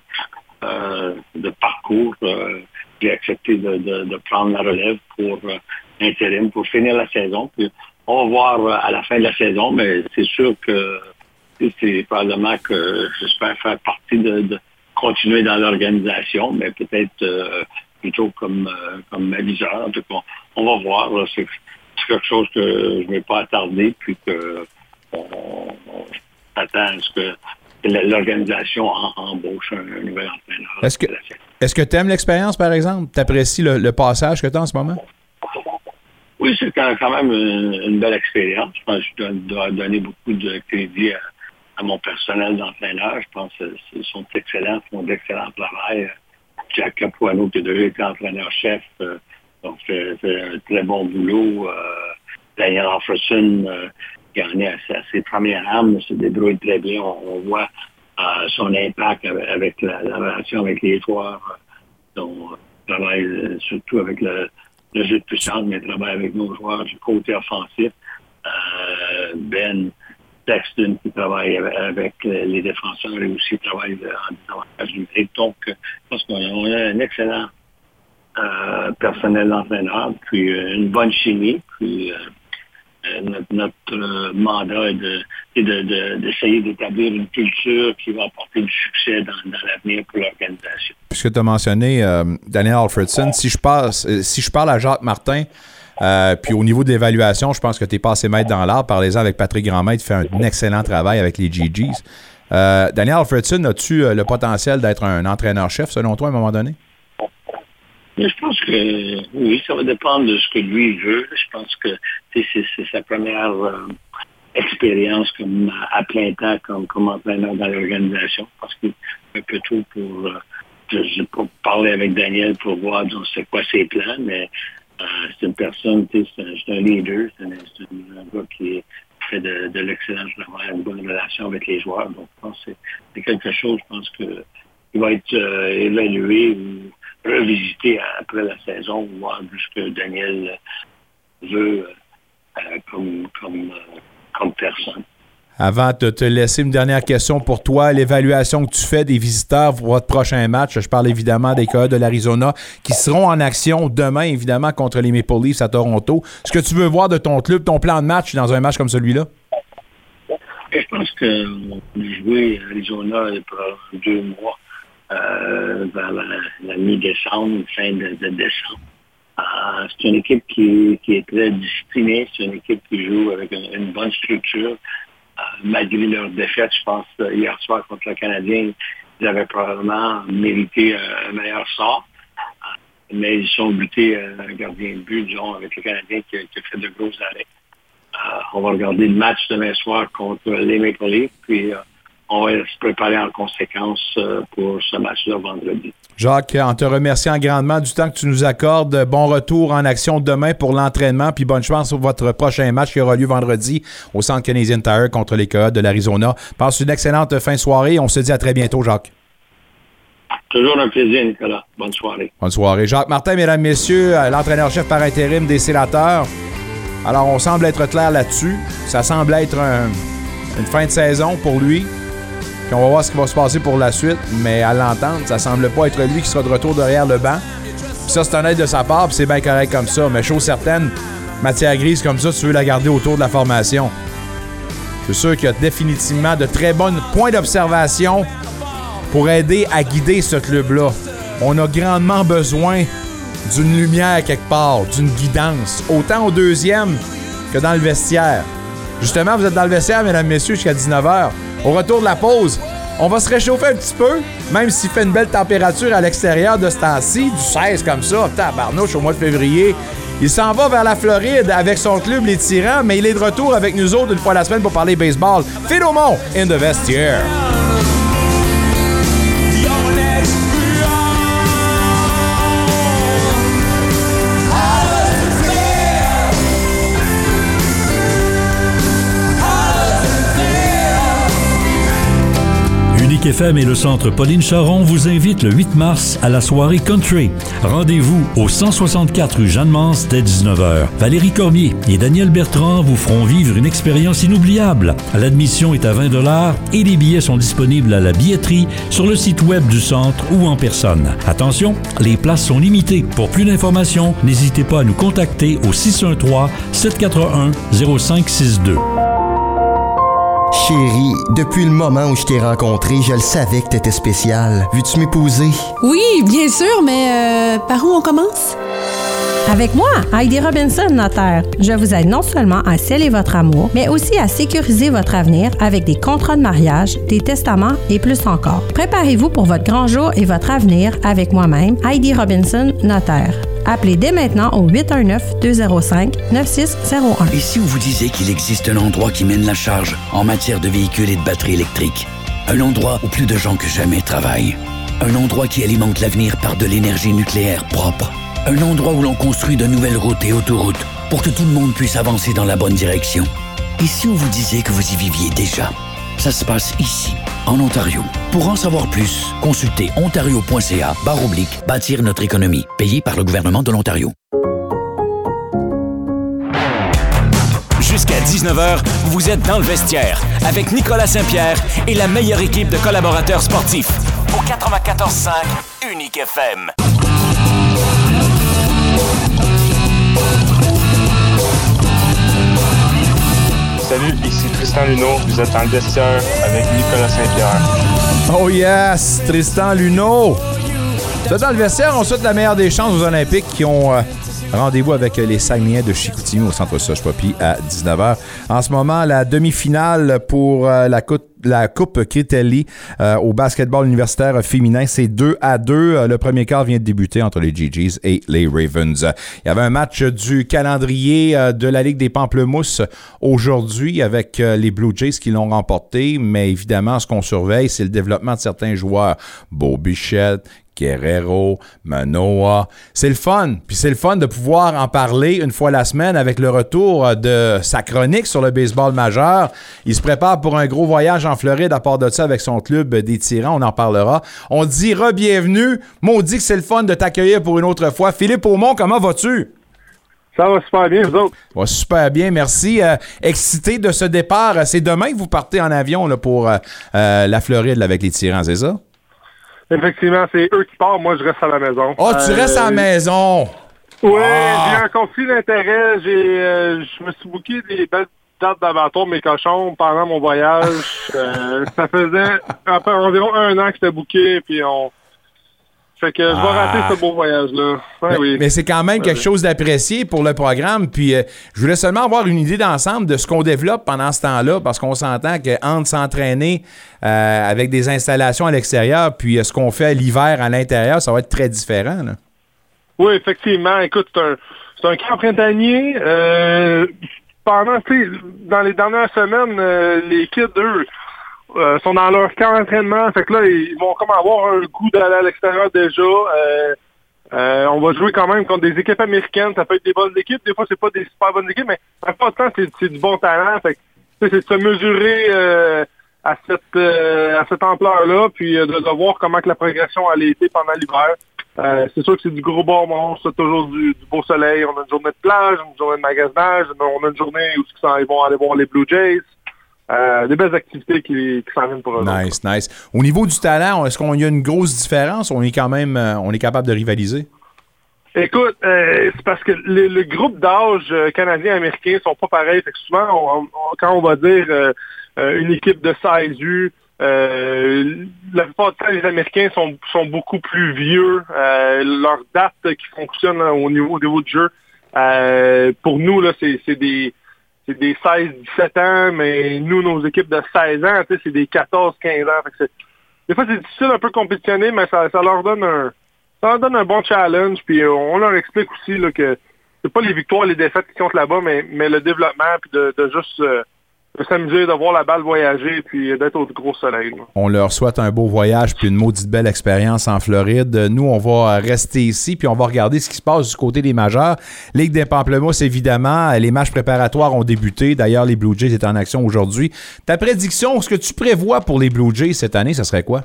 euh, de parcours, euh, j'ai accepté de, de, de prendre la relève pour euh, intérim, pour finir la saison. Puis on va voir euh, à la fin de la saison, mais c'est sûr que c'est probablement que j'espère faire partie de, de continuer dans l'organisation, mais peut-être euh, plutôt comme euh, comme aviseur. En tout cas, on va voir. C'est quelque chose que je ne vais pas attarder, puis que on, on attend à ce que l'organisation embauche un, un nouvel entraîneur. Est-ce que est-ce que tu aimes l'expérience, par exemple? Tu apprécies le, passage que tu as en ce moment? Oui, c'est quand même une, belle expérience. Je pense que je dois, donner beaucoup de crédit à, mon personnel d'entraîneur. Je pense qu'ils sont excellents, font d'excellents travail. Jack Capuano, qui a déjà été entraîneur-chef, euh, donc fait, un très bon boulot. Euh, Daniel Alfredson, euh, qui en est à, ses premières armes, se débrouille très bien. On voit euh, son impact avec, la, la relation avec les joueurs. euh, Donc, il travaille euh, surtout avec le, le jeu de puissance, mais il travaille avec nos joueurs du côté offensif. Euh, ben Sexton qui travaille avec, les défenseurs et aussi travaille en désavantage numérique. Donc, euh, je pense qu'on a, un excellent euh, personnel d'entraîneur, puis euh, une bonne chimie, puis euh, euh, notre, euh, mandat est de- est de- de- d'essayer d'établir une culture qui va apporter du succès dans, l'avenir pour l'organisation. Puisque tu as mentionné euh, Daniel Alfredson, si je, passe, euh, si je parle à Jacques Martin, puis au niveau de l'évaluation, je pense que tu es passé maître dans l'art. Parlez-en avec Patrick Grandmaître, qui fait un excellent travail avec les GGs. Daniel Alfredson, as-tu le potentiel d'être un entraîneur-chef, selon toi, à un moment donné? Je pense que oui, ça va dépendre de ce que lui veut. Je pense que c'est sa première euh, expérience comme à, à plein temps comme, entraîneur dans l'organisation. Parce qu'il un peu tout pour euh, je pas parlé avec Daniel pour voir c'est quoi ses plans, mais euh, c'est une personne, c'est un, un leader, c'est un, gars qui fait de, de l'excellent une bonne relation avec les joueurs. Donc je pense que c'est- quelque chose, je pense que il va être euh, évalué ou revisité après la saison, voir ce que Daniel veut euh, comme, comme, euh, comme personne. Avant de te laisser une dernière question pour toi, l'évaluation que tu fais des visiteurs pour votre prochain match, je parle évidemment des Coyotes de l'Arizona qui seront en action demain, évidemment, contre les Maple Leafs à Toronto. Ce que tu veux voir de ton club, ton plan de match dans un match comme celui-là? Je pense qu'on a joué à Arizona pour deux mois, euh, vers la, mi-décembre, fin de, décembre. Euh, c'est une équipe qui, est très disciplinée, c'est une équipe qui joue avec une, bonne structure. Euh, malgré leur défaite, je pense, hier soir contre le Canadien, ils avaient probablement mérité un meilleur sort. Mais ils sont butés un gardien de but, disons, avec le Canadien qui, a- fait de gros arrêts. On va regarder le match demain soir contre les Maple Leafs, puis on va se préparer en conséquence euh, pour ce match-là vendredi. Jacques, en te remerciant grandement du temps que tu nous accordes, bon retour en action demain pour l'entraînement, puis bonne chance pour votre prochain match qui aura lieu vendredi au Centre Canadian Tire contre les Coyotes de l'Arizona. Passe une excellente fin de soirée. On se dit à très bientôt, Jacques. Toujours un plaisir, Nicolas. Bonne soirée. Bonne soirée. Jacques Martin, mesdames, messieurs, euh, l'entraîneur-chef par intérim des sénateurs. Alors, on semble être clair là-dessus. Ça semble être un- une fin de saison pour lui. Puis on va voir ce qui va se passer pour la suite. Mais à l'entendre, ça semble pas être lui qui sera de retour derrière le banc. Puis ça, c'est honnête de sa part, puis c'est bien correct comme ça. Mais chose certaine, matière grise comme ça, tu veux la garder autour de la formation. C'est sûr qu'il y a définitivement de très bons points d'observation pour aider à guider ce club-là. On a grandement besoin d'une lumière quelque part, d'une guidance, autant au deuxième que dans le vestiaire. Justement, vous êtes dans le vestiaire, mesdames, messieurs, jusqu'à 19h. Au retour de la pause, on va se réchauffer un petit peu, même s'il fait une belle température à l'extérieur de ce temps-ci, du 16 comme ça, tabarnouche au mois de février. Il s'en va vers la Floride avec son club, les Tyrans, mais il est de retour avec nous autres une fois la semaine pour parler baseball. Philemon in the vestiaire. FM et le Centre Pauline Charon vous invitent le 8 mars à la soirée Country. Rendez-vous au 164 rue Jeanne-Mance dès 19h. Valérie Cormier et Daniel Bertrand vous feront vivre une expérience inoubliable. L'admission est à 20 et les billets sont disponibles à la billetterie sur le site web du centre ou en personne. Attention, les places sont limitées. Pour plus d'informations, n'hésitez pas à nous contacter au 613 741 0562. Chérie, depuis le moment où je t'ai rencontré, je le savais que t'étais spécial. Veux-tu m'épouser? Oui, bien sûr, mais euh, par où on commence? Avec moi, Heidi Robinson, notaire, je vous aide non seulement à sceller votre amour, mais aussi à sécuriser votre avenir avec des contrats de mariage, des testaments et plus encore. Préparez-vous pour votre grand jour et votre avenir avec moi-même, Heidi Robinson, notaire. Appelez dès maintenant au 819-205-9601. Et si on vous disait qu'il existe un endroit qui mène la charge en matière de véhicules et de batteries électriques? Un endroit où plus de gens que jamais travaillent. Un endroit qui alimente l'avenir par de l'énergie nucléaire propre. Un endroit où l'on construit de nouvelles routes et autoroutes pour que tout le monde puisse avancer dans la bonne direction. Et si on vous disait que vous y viviez déjà? Ça se passe ici, en Ontario. Pour en savoir plus, consultez ontario.ca barre oblique bâtir notre économie, payé par le gouvernement de l'Ontario. Jusqu'à 19h, vous êtes dans le vestiaire avec Nicolas Saint-Pierre et la meilleure équipe de collaborateurs sportifs. Au 94.5 Unique FM. Salut, ici Tristan Luneau. Vous êtes le vestiaire avec Nicolas Saint-Pierre. Oh yes, Tristan Luneau. Vous êtes dans le vestiaire, on souhaite la meilleure des chances aux Olympiques qui ont euh, rendez-vous avec les Saguenayens de Chicoutimi au centre Soche Poppy à 19h. En ce moment, la demi-finale pour euh, la Coupe la Coupe Critelli euh, au basketball universitaire féminin. C'est 2 à 2. Euh, le premier quart vient de débuter entre les GGs et les Ravens. Il y avait un match du calendrier de la Ligue des Pamplemousses aujourd'hui avec les Blue Jays qui l'ont remporté. Mais évidemment, ce qu'on surveille, c'est le développement de certains joueurs. Beau Bichette, Guerrero, Manoa. C'est le fun. Puis c'est le fun de pouvoir en parler une fois la semaine avec le retour de sa chronique sur le baseball majeur. Il se prépare pour un gros voyage en Floride à part de ça avec son club des tyrans. On en parlera. On dit re-bienvenue. Maudit que c'est le fun de t'accueillir pour une autre fois. Philippe Aumont, comment vas-tu? Ça va super bien, vous autres? Va super bien, merci. Euh, excité de ce départ. C'est demain que vous partez en avion là, pour euh, euh, la Floride avec les tyrans, c'est ça? Effectivement, c'est eux qui partent. Moi, je reste à la maison. Oh, tu restes à la maison? Oui, j'ai un conflit d'intérêt. J'ai, je me suis booké des belles dates d'abattoir mes cochons pendant mon voyage. ça faisait après environ un an que j'étais booké, puis on... Fait que je vais rater ce beau voyage-là. mais, oui. mais c'est quand même quelque chose d'apprécié pour le programme. Puis je voulais seulement avoir une idée d'ensemble de ce qu'on développe pendant ce temps-là, parce qu'on s'entend qu'entre s'entraîner euh, avec des installations à l'extérieur, puis ce qu'on fait l'hiver à l'intérieur, ça va être très différent. Là. Oui, effectivement. Écoute, c'est un, un camp printanier. Euh, pendant, dans les dernières semaines, euh, les kids, eux, euh, sont dans leur camp d'entraînement. Fait que là, ils vont comme avoir un goût d'aller à l'extérieur déjà. Euh, euh, on va jouer quand même contre des équipes américaines. Ça peut être des bonnes équipes. Des fois, c'est pas des super bonnes équipes, mais en temps, c'est du bon talent. Fait c'est de se mesurer euh, à cette à cette ampleur-là, puis de, voir comment que la progression a été pendant l'hiver. c'est sûr que c'est du gros bon monde, c'est toujours du, du, beau soleil. On a une journée de plage, une journée de magasinage, on a une journée où ils vont aller voir les Blue Jays. Euh, des belles activités qui, qui s'en viennent pour eux. Nice, nice. Au niveau du talent, est-ce qu'il y a une grosse différence? On est quand même, euh, on est capable de rivaliser? Écoute, euh, c'est parce que le, le groupe d'âge euh, canadien-américain sont pas pareils. Fait que souvent, on, on, quand on va dire euh, une équipe de 16 U, la plupart du temps, les Américains sont, sont beaucoup plus vieux. leur date qui fonctionne là, au niveau au niveau du jeu, pour nous, là, c'est des c'est des 16-17 ans, mais nous, nos équipes de 16 ans, c'est des 14-15 ans. Des fois, c'est difficile un peu compétitionner, mais ça, ça, leur donne un ça leur donne un bon challenge. Puis on leur explique aussi là, que c'est pas les victoires, les défaites qui comptent là-bas, mais, mais le développement, puis de, de juste euh, de s'amuser, de voir la balle voyager, puis d'être au gros soleil. On leur souhaite un beau voyage, puis une maudite belle expérience en Floride. Nous, on va rester ici, puis on va regarder ce qui se passe du côté des majeurs. Ligue des Pamplemousses, évidemment, les matchs préparatoires ont débuté. D'ailleurs, les Blue Jays étaient en action aujourd'hui. Ta prédiction, ce que tu prévois pour les Blue Jays cette année, ce serait quoi?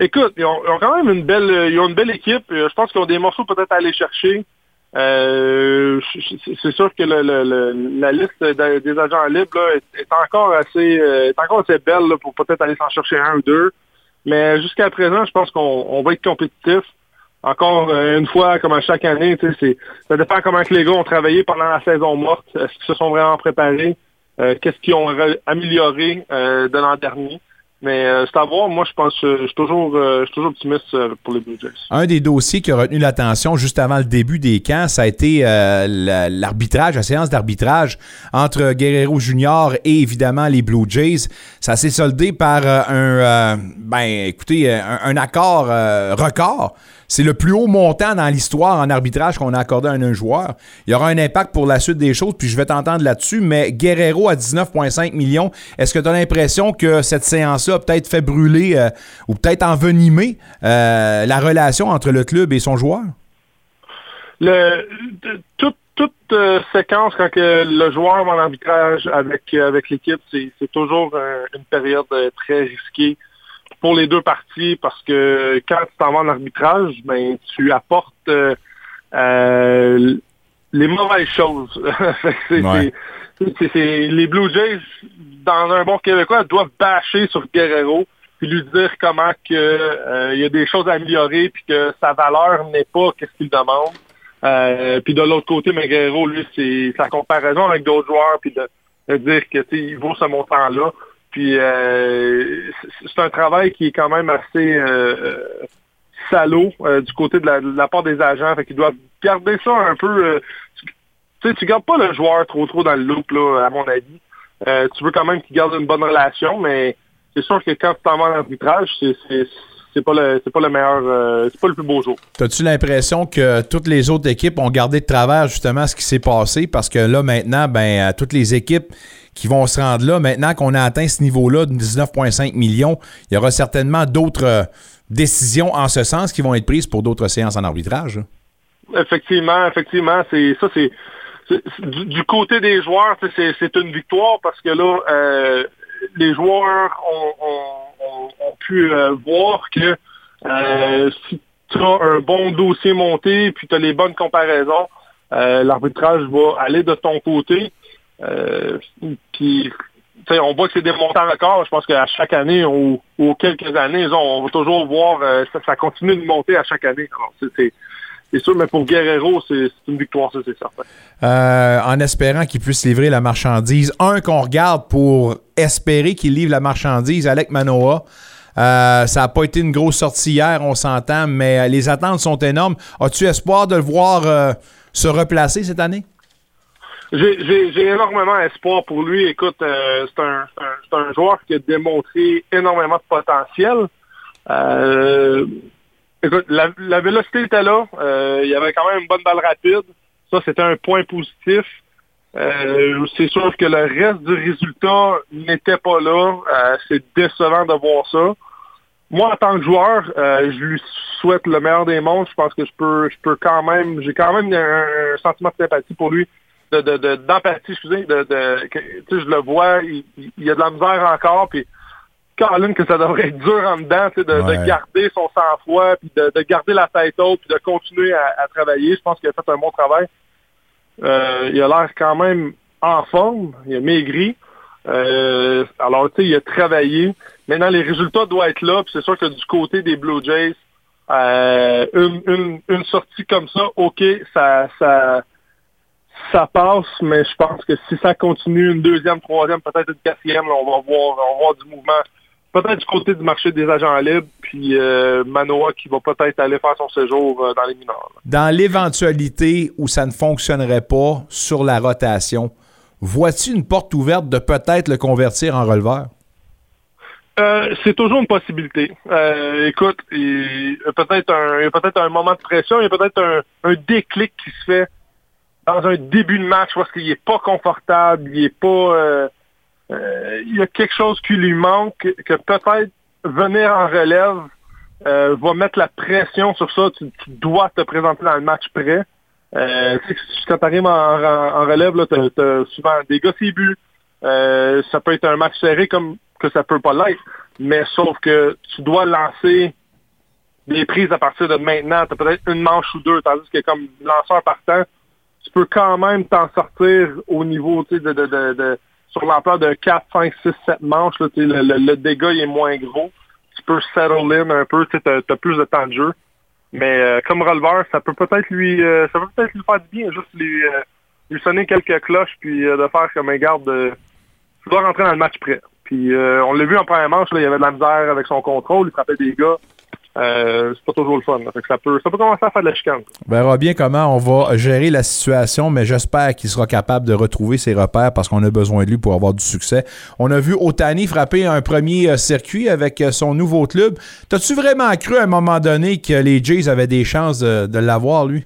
Écoute, ils ont, quand même une belle, ils ont une belle équipe. Je pense qu'ils ont des morceaux peut-être à aller chercher. Euh, c'est sûr que la liste des agents libres est, encore assez euh, est encore assez belle pour peut-être aller s'en chercher un ou deux. Mais jusqu'à présent, je pense qu'on va être compétitif. Encore euh, une fois, comme à chaque année, ça dépend comment que les gars ont travaillé pendant la saison morte. Est-ce qu'ils se sont vraiment préparés? Qu'est-ce qu'ils ont amélioré de l'an dernier? Mais euh, c'est à voir. Moi, je pense je suis toujours, euh, toujours optimiste euh, pour les Blue Jays. Un des dossiers qui a retenu l'attention juste avant le début des camps, ça a été l'arbitrage, la séance d'arbitrage entre Guerrero Junior et évidemment les Blue Jays. Ça s'est soldé par un, ben, écoutez, un accord record c'est le plus haut montant dans l'histoire en arbitrage qu'on a accordé à un joueur. Il y aura un impact pour la suite des choses, puis je vais t'entendre là-dessus, mais Guerrero à 19,5 millions, est-ce que tu as l'impression que cette a peut-être fait brûler euh, ou peut-être envenimer euh, la relation entre le club et son joueur? Le, toute, euh, séquence quand le joueur va en arbitrage avec, avec l'équipe, c'est toujours une période très risquée pour les deux parties parce que quand tu t'en vas en arbitrage, ben tu apportes les mauvaises choses. les Blue Jays, dans un bon Québécois, doivent bâcher sur Guerrero puis lui dire comment que euh, il y a des choses à améliorer puis que sa valeur n'est pas qu'est-ce qu'il demande. puis de l'autre côté, mais Guerrero, lui, c'est sa comparaison avec d'autres joueurs puis de, dire que il vaut ce montant-là. Puis euh, c'est un travail qui est quand même assez euh, salaud euh, du côté de la, part des agents. Fait qu'ils doivent garder ça un peu. tu sais, tu gardes pas le joueur trop trop dans le loop, là, à mon avis. Tu veux quand même qu'il garde une bonne relation, mais c'est sûr que quand tu t'en vas en arbitrage, c'est c'est pas le c'est pas le meilleur c'est pas le plus beau jour. T'as-tu l'impression que toutes les autres équipes ont gardé de travers justement ce qui s'est passé? Parce que là maintenant ben toutes les équipes qui vont se rendre là. Maintenant qu'on a atteint ce niveau-là de 19,5 millions, il y aura certainement d'autres euh, décisions en ce sens qui vont être prises pour d'autres séances en arbitrage. Effectivement, effectivement, c'est ça, c'est du, côté des joueurs, c'est une victoire parce que là, euh, les joueurs ont, pu euh, voir que si tu as un bon dossier monté, puis tu as les bonnes comparaisons, l'arbitrage va aller de ton côté. Euh, puis, on voit que c'est des montants records. Je pense qu'à chaque année ou, quelques années, on va toujours voir euh, ça, continue de monter à chaque année. Sûr, mais pour Guerrero, c'est une victoire, ça, c'est certain. Euh, en espérant qu'il puisse livrer la marchandise. Un qu'on regarde pour espérer qu'il livre la marchandise, Alec Manoa. ça n'a pas été une grosse sortie hier, on s'entend, mais les attentes sont énormes. As-tu espoir de le voir se replacer cette année? J'ai énormément espoir pour lui. Écoute, euh, c'est un, un, joueur qui a démontré énormément de potentiel. Euh, écoute, la, la, vélocité était là. Euh, il y avait quand même une bonne balle rapide. Ça, c'était un point positif. c'est sûr que le reste du résultat n'était pas là. c'est décevant de voir ça. Moi, en tant que joueur, je lui souhaite le meilleur des mondes. Je pense que je peux, je peux quand même, j'ai quand même un sentiment de sympathie pour lui d'empathie, de, excusez, de, de je le vois, il, y a de la misère encore, Caroline, que ça devrait être dur en dedans, de, de garder son sang-froid, puis de, de, garder la tête haute, puis de continuer à, travailler. Je pense qu'il a fait un bon travail. Euh, il a l'air quand même en forme, il a maigri. Euh, alors, tu sais, il a travaillé. Maintenant, les résultats doivent être là, puis c'est sûr que du côté des Blue Jays, euh, une, une, une sortie comme ça, OK, ça, ça, ça passe, mais je pense que si ça continue une deuxième, troisième, peut-être une quatrième, on va voir, on va voir du mouvement. Peut-être du côté du marché des agents libres, puis euh, Manoa qui va peut-être aller faire son séjour euh, dans les mineurs. Dans l'éventualité où ça ne fonctionnerait pas sur la rotation, vois-tu une porte ouverte de peut-être le convertir en releveur? Euh, c'est toujours une possibilité. écoute, il y a peut-être un, peut un moment de pression, il y a peut-être un, un déclic qui se fait dans un début de match parce qu'il est pas confortable, il est pas... Euh, euh, il y a quelque chose qui lui manque, que peut-être venir en relève euh, va mettre la pression sur ça. Tu, dois te présenter dans le match prêt. Euh, quand tu arrives en, relève, tu as, souvent des gars c'est but. Euh, ça peut être un match serré comme que ça peut pas l'être. Mais sauf que tu dois lancer des prises à partir de maintenant. Tu as peut-être une manche ou deux, tandis que comme lanceur partant, tu peux quand même t'en sortir au niveau de, de, de, de sur l'ampleur de 4, 5, 6, 7 manches. Le, le, le, dégât est moins gros. Tu peux settle in un peu, tu as, plus de temps de jeu. Mais euh, comme releveur, ça peut peut-être lui euh, ça peut peut-être lui faire du bien, juste lui, euh, sonner quelques cloches puis de faire comme un garde de tu dois rentrer dans le match prêt. Puis on l'a vu en première manche, là, il y avait de la misère avec son contrôle, il frappait des gars. Euh, c'est pas toujours le fun. ça, peut, ça peut commencer à faire de la chicane. On verra bien comment on va gérer la situation, mais j'espère qu'il sera capable de retrouver ses repères parce qu'on a besoin de lui pour avoir du succès. On a vu Otani frapper un premier euh, circuit avec euh, son nouveau club. T'as-tu vraiment cru à un moment donné que les Jays avaient des chances de, l'avoir, lui?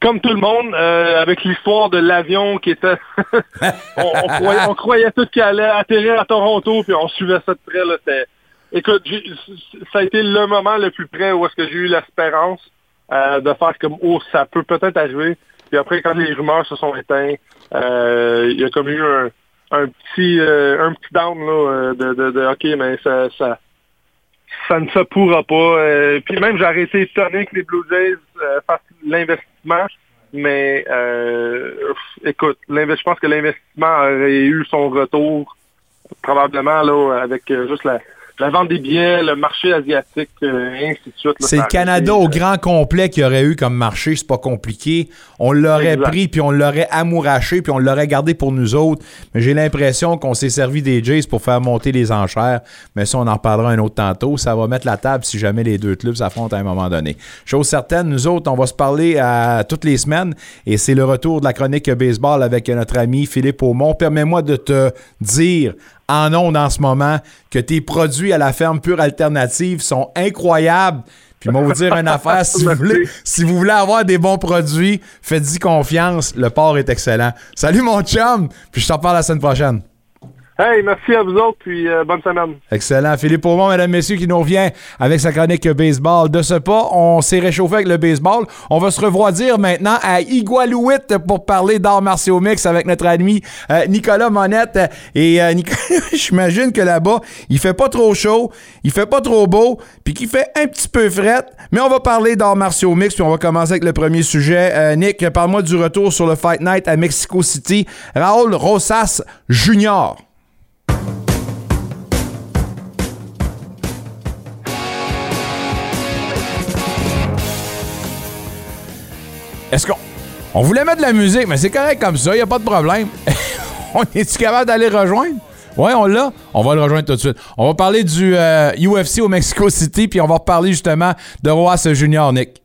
Comme tout le monde, avec l'histoire de l'avion qui était... on, croyait, tout qu'il allait atterrir à Toronto, puis on suivait ça de près. Là, Écoute, ça a été le moment le plus près où est-ce que j'ai eu l'espérance euh, de faire comme oh ça peut peut-être arriver. Puis après quand les rumeurs se sont éteintes, euh, il y a comme eu un, petit euh, un petit down là, de, de, ok mais ça ça ne se pourra pas. puis même j'ai arrêté étonné que les Blue Jays fassent l'investissement. Mais écoute, je pense que l'investissement aurait eu son retour probablement là avec juste la, la vente des billets, le marché asiatique, euh, et ainsi de suite. C'est le Canada au grand complet qui aurait eu comme marché, c'est pas compliqué. On l'aurait pris, puis on l'aurait amouraché, puis on l'aurait gardé pour nous autres. Mais j'ai l'impression qu'on s'est servi des Jays pour faire monter les enchères. Mais ça, on en reparlera un autre tantôt. Ça va mettre la table si jamais les deux clubs s'affrontent à un moment donné. Chose certaine, nous autres, on va se parler à toutes les semaines, et c'est le retour de la chronique baseball avec notre ami Philippe Aumont. Permets-moi de te dire en ondes en ce moment que tes produits à la ferme pure alternative sont incroyables. Puis moi vous dire une affaire, si vous, voulez, si vous voulez avoir des bons produits, faites-y confiance, le port est excellent. Salut mon chum, puis je t'en parle la semaine prochaine. Hey, merci à vous autres, puis euh, bonne semaine. Excellent. Philippe Aumont, mesdames, messieurs, qui nous revient avec sa chronique baseball. De ce pas, on s'est réchauffé avec le baseball. On va se revoir dire maintenant à Igualouit pour parler d'arts martiaux mix avec notre ami euh, Nicolas Monette. Et euh, j'imagine que là-bas, il fait pas trop chaud, il fait pas trop beau, puis qu'il fait un petit peu fret. Mais on va parler d'arts martiaux mix, puis on va commencer avec le premier sujet. Nick, parle-moi du retour sur le Fight Night à Mexico City. Raoul Rosas Jr. Est-ce qu'on on voulait mettre de la musique, mais c'est correct comme ça, il a pas de problème. on est-tu capable d'aller rejoindre? Oui, on l'a. On va le rejoindre tout de suite. On va parler du UFC euh, au Mexico City, puis on va reparler justement de Roas Junior, Nick.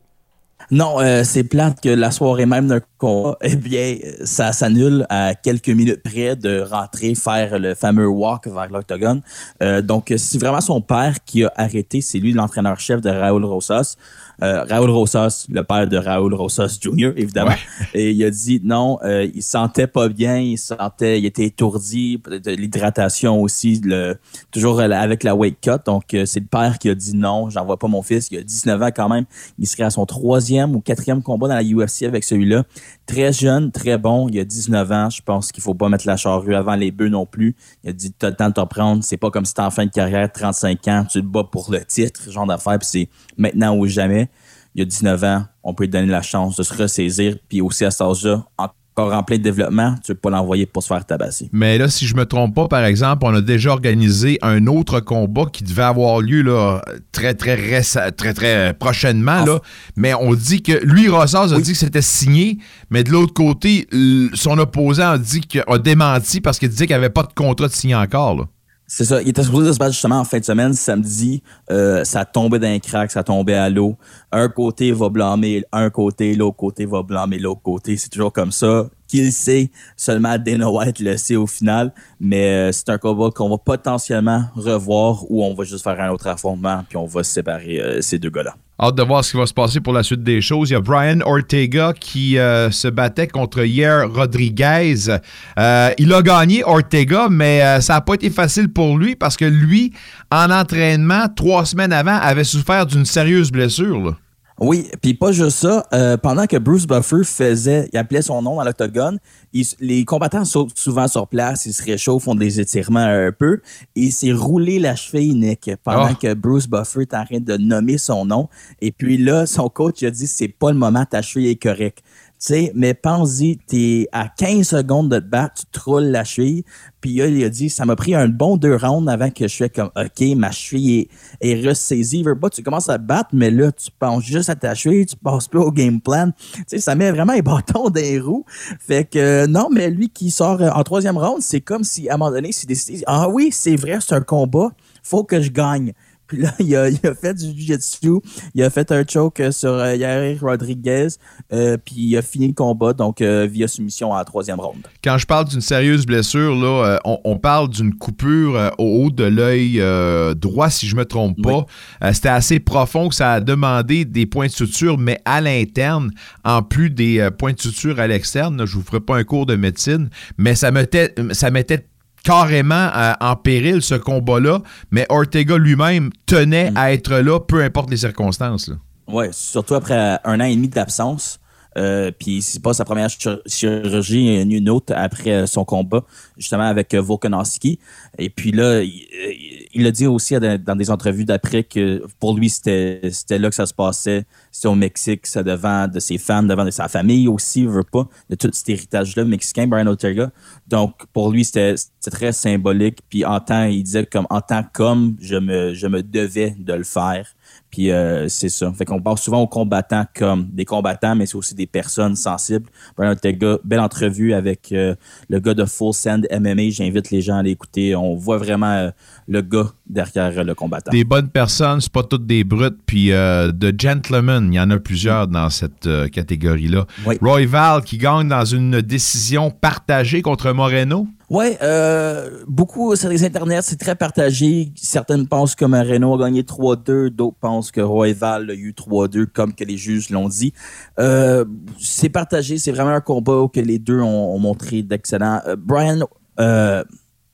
Non, euh, c'est plate que la soirée même d'un combat, eh bien, ça s'annule à quelques minutes près de rentrer faire le fameux walk vers l'octogone. Euh, donc, c'est vraiment son père qui a arrêté. C'est lui l'entraîneur-chef de Raúl Rosas. Euh, Raoul Rosas, le père de Raoul Rosas Jr., évidemment. Et il a dit non, euh, il sentait pas bien, il sentait, il était étourdi, de l'hydratation aussi, le, toujours avec la weight cut. Donc, euh, c'est le père qui a dit non, j'envoie pas mon fils. Il a 19 ans quand même. Il serait à son troisième ou quatrième combat dans la UFC avec celui-là. Très jeune, très bon. Il a 19 ans. Je pense qu'il faut pas mettre la charrue avant les bœufs non plus. Il a dit, t'as le temps de te prendre. C'est pas comme si t'es en fin de carrière, 35 ans, tu te bats pour le titre, genre d'affaire, puis c'est maintenant ou jamais il y a 19 ans, on peut lui donner la chance de se ressaisir. Puis aussi à cet âge-là, encore en plein développement, tu ne peux pas l'envoyer pour se faire tabasser. Mais là, si je me trompe pas, par exemple, on a déjà organisé un autre combat qui devait avoir lieu là, très, très, très, très prochainement. Là. Mais on dit que lui, Rossas a dit que c'était signé, mais de l'autre côté, son opposant a dit qu'il a démenti parce qu'il disait qu'il n'y avait pas de contrat de signé encore. Là. C'est ça. Il était supposé se battre justement en fin de semaine, samedi. Euh, ça tombait d'un crack, ça tombait à l'eau. Un côté va blâmer un côté, l'autre côté va blâmer l'autre côté. C'est toujours comme ça. Qui le sait, seulement Dana White le sait au final. Mais euh, c'est un combat qu'on va potentiellement revoir ou on va juste faire un autre affrontement puis on va séparer euh, ces deux gars-là. Hâte de voir ce qui va se passer pour la suite des choses. Il y a Brian Ortega qui euh, se battait contre Yair Rodriguez. Euh, il a gagné Ortega, mais euh, ça n'a pas été facile pour lui parce que lui, en entraînement, trois semaines avant, avait souffert d'une sérieuse blessure. là. Oui, puis pas juste ça. euh, pendant que Bruce Buffer faisait, il appelait son nom dans l'octogone, les combattants sautent souvent sur place, ils se réchauffent, font des étirements un peu, et il s'est roulé la cheville, Nick, pendant Ah. que Bruce Buffer est en train de nommer son nom. Et puis là, son coach il a dit c'est pas le moment, ta cheville est correcte. Sais, mais pense-y, t'es à 15 secondes de te battre, tu te roules la cheville. Puis là, il a dit, ça m'a pris un bon deux rounds avant que je fais comme, OK, ma cheville est, ressaisie. Tu commences à te battre, mais là, tu penses juste à ta cheville, tu passes plus au game plan. Tu sais, ça met vraiment un bâton dans les roues. Fait que, non, mais lui qui sort euh, en troisième round, c'est comme si, à un moment donné, s'il décide, ah oui, c'est vrai, c'est un combat, faut que je gagne. Puis là, il a, il a fait du jiu-jitsu, il a fait un choke euh, sur euh, Yair Rodriguez, euh, puis il a fini le combat, donc euh, via soumission à la troisième round. Quand je parle d'une sérieuse blessure, là, euh, on, on parle d'une coupure au haut de l'œil droit, si je me trompe pas. C'était assez profond que ça a demandé des points de suture, mais à l'interne, en plus des points de suture à l'externe. Je vous ferai pas un cours de médecine, mais ça mettait, ça mettait carrément euh, en péril ce combat-là. Mais Ortega lui-même tenait à être là, peu importe les circonstances. Ouais, surtout après un an et demi d'absence. Euh, puis c'est pas sa première chir- chirurgie, une autre après son combat, justement avec euh, Volkanovski. Et puis là, il, euh, a dit aussi dans des entrevues d'après que pour lui, c'était là que ça se passait. C'était au Mexique, c'est devant de ses fans, devant de sa famille aussi, il veut pas, de tout cet héritage-là mexicain, Brian Ortega. Donc pour lui, c'était c'était très symbolique. Puis en tant, il disait comme en tant qu'homme, je me, je me devais de le faire. Puis euh, c'est ça. Fait qu'on parle souvent aux combattants comme des combattants, mais c'est aussi des personnes sensibles. Brian Ortega, belle entrevue avec euh, le gars de Full Send MMA. J'invite les gens à l'écouter. On voit vraiment euh, le gars derrière le combattant. Des bonnes personnes, c'est pas toutes des brutes, puis de gentlemen, il y en a plusieurs dans cette catégorie-là. Roy Val qui gagne dans une décision partagée contre Moreno. Ouais, euh, beaucoup sur les internets, c'est très partagé. Certaines pensent que Moreno a gagné 3-2, d'autres pensent que Royval a eu 3-2, comme que les juges l'ont dit. Euh, c'est partagé, c'est vraiment un combat que les deux ont, ont montré d'excellent. Euh, Brian euh,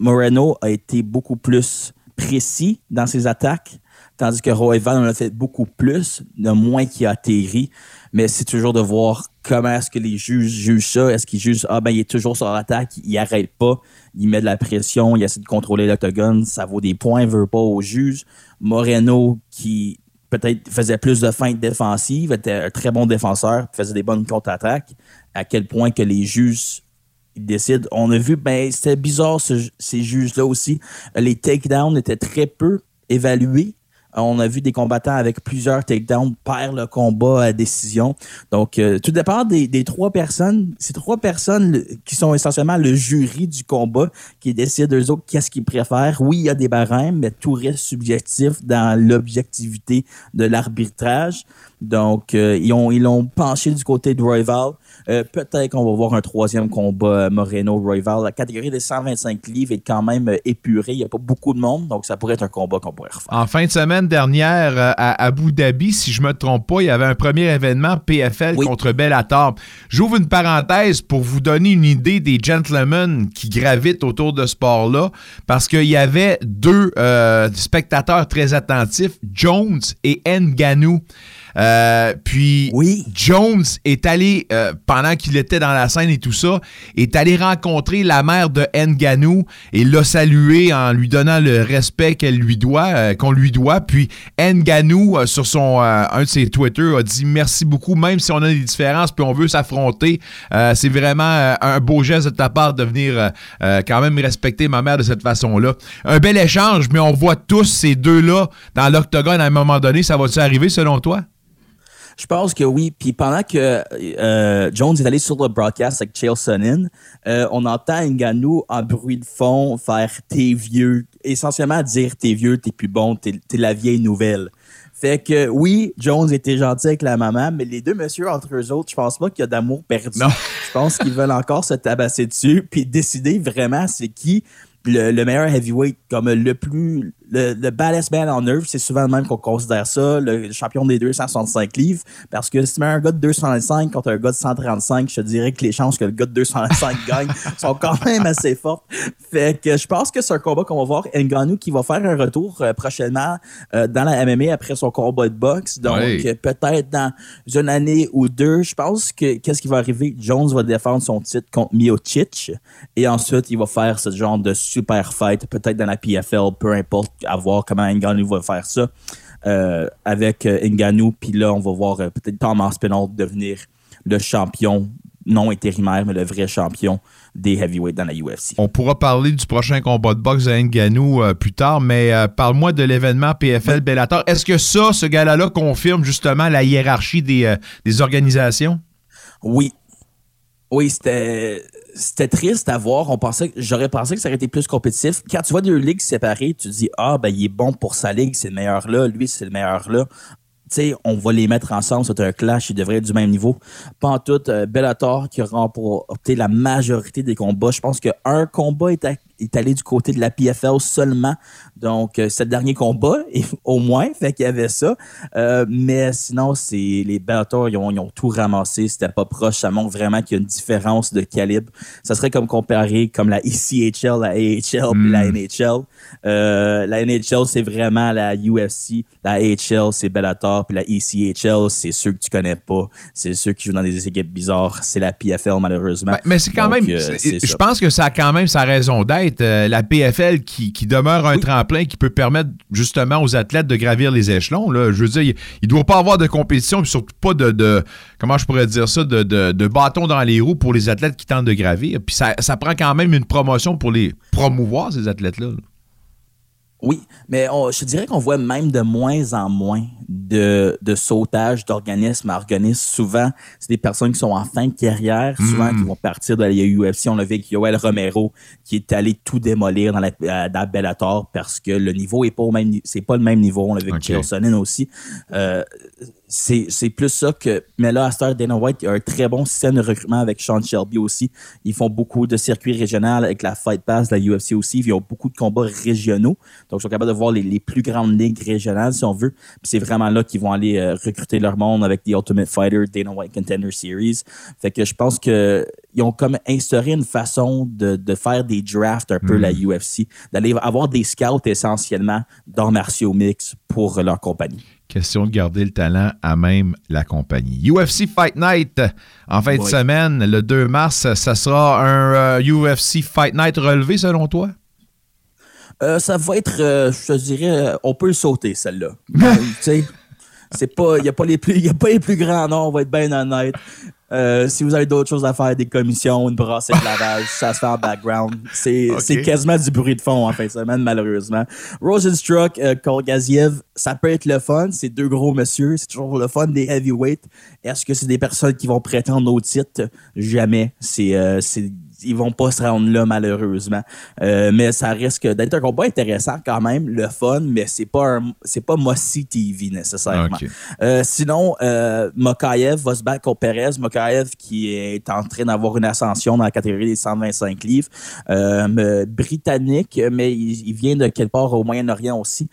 Moreno a été beaucoup plus précis dans ses attaques, tandis que Royval en a fait beaucoup plus, de moins qu'il a atterri. Mais c'est toujours de voir comment est-ce que les juges jugent ça. Est-ce qu'ils jugent, ah ben il est toujours sur l'attaque, il arrête pas, il met de la pression, il essaie de contrôler l'octogone, ça vaut des points, veut pas au juge. Moreno qui peut-être faisait plus de feintes défensives, était un très bon défenseur, faisait des bonnes contre-attaques, à quel point que les juges décident. On a vu, ben, c'était bizarre ce- ces juges-là aussi. Les takedowns étaient très peu évalués. On a vu des combattants avec plusieurs takedowns perdre le combat à décision. Donc, euh, tout dépend des, trois personnes. Ces trois personnes qui sont essentiellement le jury du combat qui décident eux autres qu'est-ce qu'ils préfèrent. Oui, il y a des barèmes, mais tout reste subjectif dans l'objectivité de l'arbitrage. Donc, euh, ils ont ils l'ont penché du côté de Royval. Euh, Peut-être qu'on va voir un troisième combat euh, Moreno-Royval. La catégorie des 125 livres est quand même épurée. Il n'y a pas beaucoup de monde, donc ça pourrait être un combat qu'on pourrait refaire. En fin de semaine dernière, à Abu Dhabi, si je me trompe pas, il y avait un premier événement PFL contre Bellator. J'ouvre une parenthèse pour vous donner une idée des gentlemen qui gravitent autour de ce sport-là, parce qu'il y avait deux euh, spectateurs très attentifs, Jones et Nganou. Euh, puis Jones est allé, euh, pendant qu'il était dans la scène et tout ça, est allé rencontrer la mère de Nganou et l'a salué en lui donnant le respect qu'elle lui doit, euh, qu'on lui doit. Puis Nganou, euh, sur son euh, un de ses Twitter, a dit merci beaucoup, même si on a des différences puis on veut s'affronter. Euh, c'est vraiment un beau geste de ta part de venir quand même respecter ma mère de cette façon-là. Un bel échange, mais on voit tous ces deux-là dans l'octogone à un moment donné. Ça va-tu arriver selon toi? Je pense que oui. Puis pendant que euh, Jones est allé sur le broadcast avec Chael Sonnen, euh, on entend Ngannou en bruit de fond faire t'es vieux, essentiellement dire t'es vieux, t'es plus bon, t'es la vieille nouvelle. Fait que oui, Jones était gentil avec la maman, mais les deux messieurs entre eux autres, je pense pas qu'il y a d'amour perdu. Je pense qu'ils veulent encore se tabasser dessus puis décider vraiment c'est qui le, le meilleur heavyweight comme le plus le, le baddest man on earth, c'est souvent le même qu'on considère ça, le champion des 265 livres, parce que si tu mets un gars de 205 contre un gars de 135, je te dirais que les chances que le gars de 205 gagne sont quand même assez fortes. Fait que je pense que c'est un combat qu'on va voir. Ngannou qui va faire un retour euh, prochainement euh, dans la MMA après son combat de boxe. Donc, Oui. euh, peut-être dans une année ou deux, je pense que qu'est-ce qui va arriver? Jones va défendre son titre contre Miocic et ensuite il va faire ce genre de super fight, peut-être dans la PFL, peu importe, à voir comment Ngannou va faire ça. euh, avec euh, Ngannou, puis là, on va voir euh, peut-être Thomas Spinall devenir le champion, non intérimaire, mais le vrai champion des heavyweights dans la UFC. On pourra parler du prochain combat de boxe de Ngannou euh, plus tard, mais euh, parle-moi de l'événement PFL Bellator. Est-ce que ça, ce gala-là, confirme justement la hiérarchie des, euh, des organisations? Oui. Oui, c'était c'était triste à voir. On pensait, j'aurais pensé que ça aurait été plus compétitif. Quand tu vois deux ligues séparées, tu te dis ah ben il est bon pour sa ligue, c'est le meilleur là, lui c'est le meilleur là. Tu sais, on va les mettre ensemble, c'est un clash, ils devraient être du même niveau. Pas en tout, euh, Bellator qui aura remporté la majorité des combats. Je pense qu'un combat est, à- est allé du côté de la PFL seulement. Donc, euh, le dernier combat, et, au moins, fait qu'il y avait ça. Euh, mais sinon, c'est les Bellator, ils ont, ils ont tout ramassé. C'était pas proche. Ça montre vraiment qu'il y a une différence de calibre. Ça serait comme comparer comme la ECHL, la AHL, puis la NHL. Euh, la NHL, c'est vraiment la UFC. La AHL, c'est Bellator. Puis la ECHL, c'est ceux que tu connais pas. C'est ceux qui jouent dans des équipes bizarres. C'est la PFL, malheureusement. Ben, Mais c'est quand Donc, même. euh, je pense que ça a quand même sa raison d'être. Euh, la PFL qui, qui demeure un tremplin qui peut permettre justement aux athlètes de gravir les échelons. Là. Je veux dire, il ne doit pas avoir de compétition, puis surtout pas de, de- comment je pourrais dire ça, de, de, de bâton dans les roues pour les athlètes qui tentent de gravir. Puis ça, ça prend quand même une promotion pour les promouvoir, ces athlètes-là. là. Oui, mais on- je dirais qu'on voit même de moins en moins de, de sautage d'organisme à organisme. Souvent, c'est des personnes qui sont en fin de carrière, souvent Mm. qui vont partir de la UFC. On l'a vu avec Yoel Romero qui est allé tout démolir dans la, euh, Bellator parce que le niveau est pas au même c'est pas le même niveau. On l'a vu avec Ok. Chael Sonnen aussi. Euh, c'est plus ça que. Mais là, à cette heure, Dana White, il y a un très bon système de recrutement avec Sean Shelby aussi. Ils font beaucoup de circuits régionaux avec la Fight Pass de la UFC aussi. Ils ont beaucoup de combats régionaux. Donc, ils sont capables de voir les, les plus grandes ligues régionales, si on veut. Puis c'est vraiment là qu'ils vont aller euh, recruter leur monde avec The Ultimate Fighter, Dana White Contender Series. Fait que je pense que ils ont comme instauré une façon de, de faire des drafts un peu la UFC, d'aller avoir des scouts essentiellement d'arts martiaux mix pour leur compagnie. Question de garder le talent à même la compagnie. UFC Fight Night en fin de semaine, le 2 mars, ça sera un euh, UFC Fight Night relevé selon toi? Euh, ça va être, euh, je te dirais, euh, on peut le sauter, celle-là. Euh, il n'y a, pas les plus- y a pas les plus grands noms, on va être bien honnête. Euh, si vous avez d'autres choses à faire, des commissions, une brassée de lavage, ça se fait en background. C'est Ok. c'est quasiment du bruit de fond en fin de semaine, malheureusement. Rosenstruck, euh, Kolgaziev, ça peut être le fun. C'est deux gros monsieur. C'est toujours le fun des heavyweights. Est-ce que c'est des personnes qui vont prétendre au titre? Jamais. C'est, euh, c'est, ils vont pas se rendre là, malheureusement. Euh, mais ça risque d'être un combat intéressant quand même, le fun, mais c'est pas c'est pas Mossy TV nécessairement. Euh, sinon, euh, Mokaev va se battre contre Perez. Mokaev qui est en train d'avoir une ascension dans la catégorie des 125 livres. Euh, britannique, mais il, il vient de quelque part au Moyen-Orient aussi.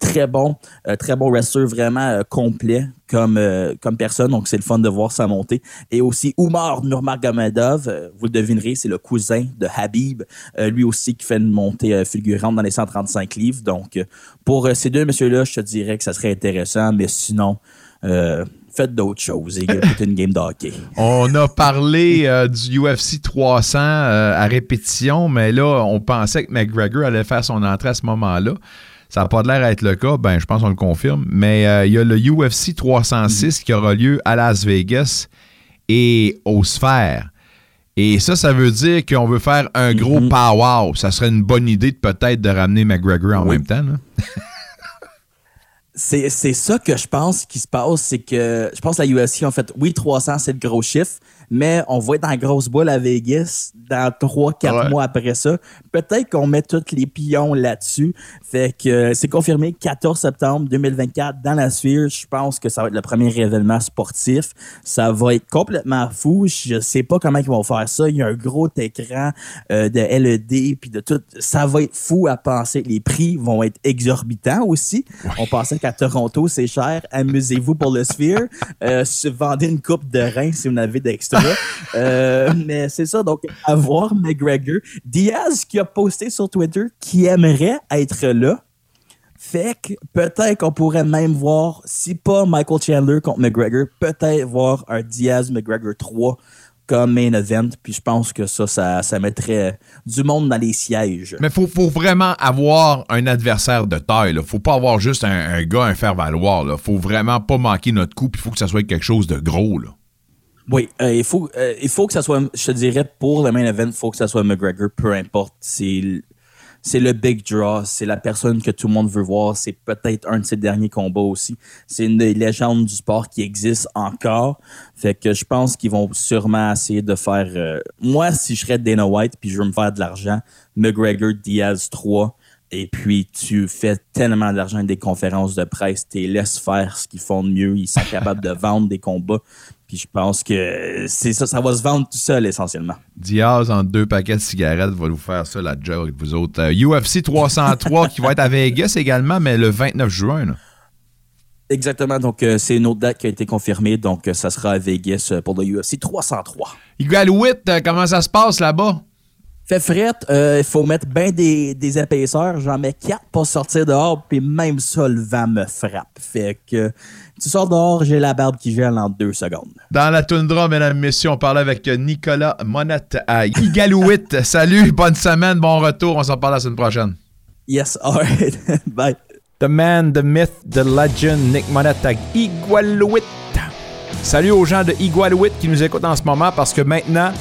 Très bon, très bon wrestler, vraiment complet comme, euh, comme personne. Donc, c'est le fun de voir sa montée. Et aussi, Oumar Nurmagomedov, euh, vous le devinerez, c'est le cousin de Habib. Euh, lui aussi qui fait une montée fulgurante dans les 135 livres. Donc, pour ces deux messieurs-là, je te dirais que ça serait intéressant, mais sinon, faites d'autres choses et écoutez une game de. On a parlé du UFC 300 euh, à répétition, mais là, on pensait que McGregor allait faire son entrée à ce moment-là. Ça n'a pas l'air d'être le cas, ben je pense qu'on le confirme. Mais euh, il y a le UFC 306 qui aura lieu à Las Vegas et aux sphères. Et ça, ça veut dire qu'on veut faire un gros pow-wow. Ça serait une bonne idée de peut-être de ramener McGregor en même temps. C'est c'est ça que je pense qui se passe, c'est que je pense que la UFC en fait, oui, 300 c'est le gros chiffre, mais on va être en grosse boule à Vegas dans 3-4 mois après ça. Peut-être qu'on met tous les pions là-dessus. Fait que euh, c'est confirmé 14 septembre 2024 dans la Sphere. Je pense que ça va être le premier événement sportif. Ça va être complètement fou. Je sais pas comment ils vont faire ça. Il y a un gros écran euh, de LED puis de tout. Ça va être fou à penser. Les prix vont être exorbitants aussi. On pensait qu'à Toronto, c'est cher. Amusez-vous pour le Sphere. Euh, vendez une coupe de rein si vous en avez d'extra. Euh, mais c'est ça. Donc, à voir McGregor. Diaz qui a posté sur Twitter qui aimerait être là. Fait que peut-être qu'on pourrait même voir, si pas Michael Chandler contre McGregor, peut-être voir un Diaz McGregor 3 comme main event. Puis je pense que ça, ça, mettrait du monde dans les sièges. Mais faut, faut vraiment avoir un adversaire de taille. Faut pas avoir juste un, gars, un faire-valoir. Faut vraiment pas manquer notre coup. Puis il faut que ça soit quelque chose de gros. Oui, euh, il, faut, euh, il faut que ça soit, je te dirais, pour le main event, il faut que ça soit McGregor, peu importe. C'est le big draw, c'est la personne que tout le monde veut voir, c'est peut-être un de ses derniers combats aussi. C'est une légende du sport qui existe encore. Fait que je pense qu'ils vont sûrement essayer de faire. Euh, moi, si je serais Dana White puis je veux me faire de l'argent, McGregor Diaz 3. Et puis, tu fais tellement d'argent des conférences de presse, tu laisses faire ce qu'ils font de mieux. Ils sont capables de vendre des combats. Puis je pense que c'est ça, ça va se vendre tout seul essentiellement. Diaz en deux paquets de cigarettes va vous faire ça la joke avec vous autres. UFC euh, 303 qui va être à Vegas également, mais le 29 juin. Exactement, donc euh, c'est une autre date qui a été confirmée, donc euh, ça sera à Vegas pour le UFC 303. Igualouit, comment ça se passe là-bas? Fait fret, il faut mettre bien des, des épaisseurs. J'en mets quatre pour sortir dehors, puis même ça, le vent me frappe. Fait que tu sors dehors, j'ai la barbe qui gèle en deux secondes. Dans la toundra, mesdames et messieurs, on parlait avec Nicolas Monette à Igalouit. Salut, bonne semaine, bon retour. On s'en parle la semaine prochaine. Yes, alright. Bye. The man, the myth, the legend, Nick Monette à Igualuit. Salut aux gens de Igualuit qui nous écoutent en ce moment parce que maintenant,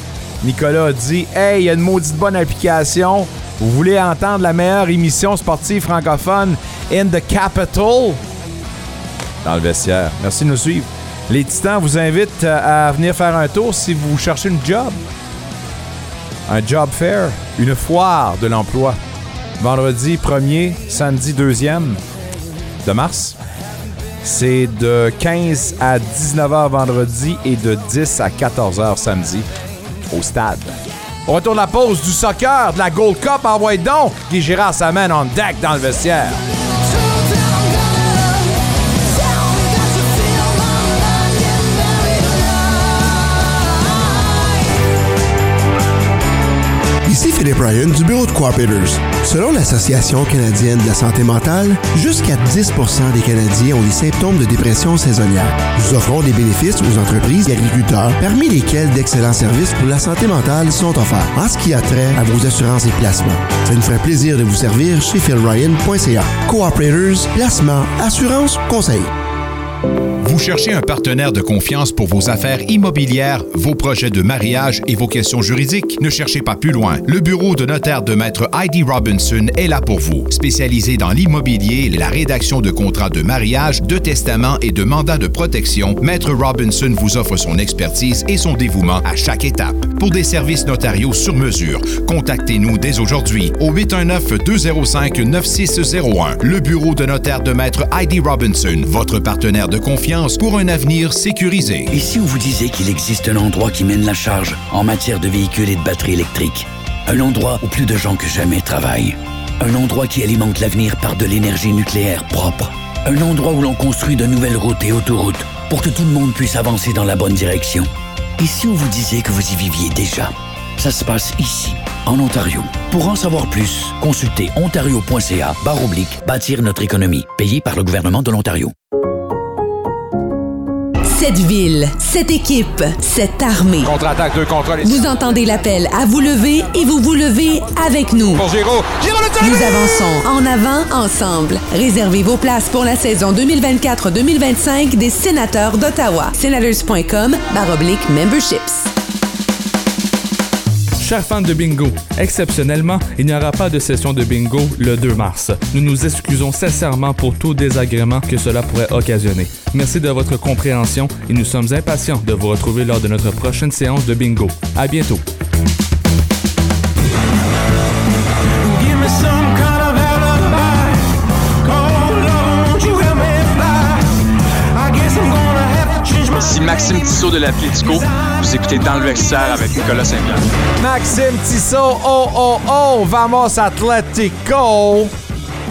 Nicolas a dit Hey, il y a une maudite bonne application. Vous voulez entendre la meilleure émission sportive francophone in the capital? Dans le vestiaire. Merci de nous suivre. Les Titans vous invitent euh, à venir faire un tour si vous cherchez une job. Un job fair, une foire de l'emploi. Vendredi 1er, samedi 2e de mars. C'est de 15 à 19h vendredi et de 10 à 14h samedi au stade. On retourne la pause du soccer, de la Gold Cup en donc. Guy Girard s'amène en deck dans le vestiaire. Philippe Ryan du bureau de Cooperators. Selon l'Association canadienne de la santé mentale, jusqu'à 10 des Canadiens ont des symptômes de dépression saisonnière. Nous offrons des bénéfices aux entreprises et agriculteurs, parmi lesquels d'excellents services pour la santé mentale sont offerts en ce qui a trait à vos assurances et placements. Ça nous ferait plaisir de vous servir chez philryan.ca. Cooperators, placement, assurance, conseil. Vous cherchez un partenaire de confiance pour vos affaires immobilières, vos projets de mariage et vos questions juridiques? Ne cherchez pas plus loin. Le bureau de notaire de Maître Heidi Robinson est là pour vous. Spécialisé dans l'immobilier la rédaction de contrats de mariage, de testament et de mandats de protection, Maître Robinson vous offre son expertise et son dévouement à chaque étape. Pour des services notariaux sur mesure, contactez-nous dès aujourd'hui au 819-205-9601. Le bureau de notaire de Maître Heidi Robinson, votre partenaire de confiance pour un avenir sécurisé. Et si on vous disait qu'il existe un endroit qui mène la charge en matière de véhicules et de batteries électriques? Un endroit où plus de gens que jamais travaillent. Un endroit qui alimente l'avenir par de l'énergie nucléaire propre. Un endroit où l'on construit de nouvelles routes et autoroutes pour que tout le monde puisse avancer dans la bonne direction. Et si on vous disait que vous y viviez déjà? Ça se passe ici, en Ontario. Pour en savoir plus, consultez ontario.ca barre bâtir notre économie, payé par le gouvernement de l'Ontario. Cette ville, cette équipe, cette armée. Contre-attaque, deux contre Vous entendez l'appel à vous lever et vous vous levez avec nous. Pour Giro. Giro le Nous avançons en avant ensemble. Réservez vos places pour la saison 2024-2025 des sénateurs d'Ottawa. Senators.com baroblique memberships. Chers fans de bingo, exceptionnellement, il n'y aura pas de session de bingo le 2 mars. Nous nous excusons sincèrement pour tout désagrément que cela pourrait occasionner. Merci de votre compréhension et nous sommes impatients de vous retrouver lors de notre prochaine séance de bingo. À bientôt. Maxime Tissot de l'Atletico. Vous écoutez Dans le vestiaire avec Nicolas Saint-Pierre. Maxime Tissot, oh oh oh, vamos Atletico!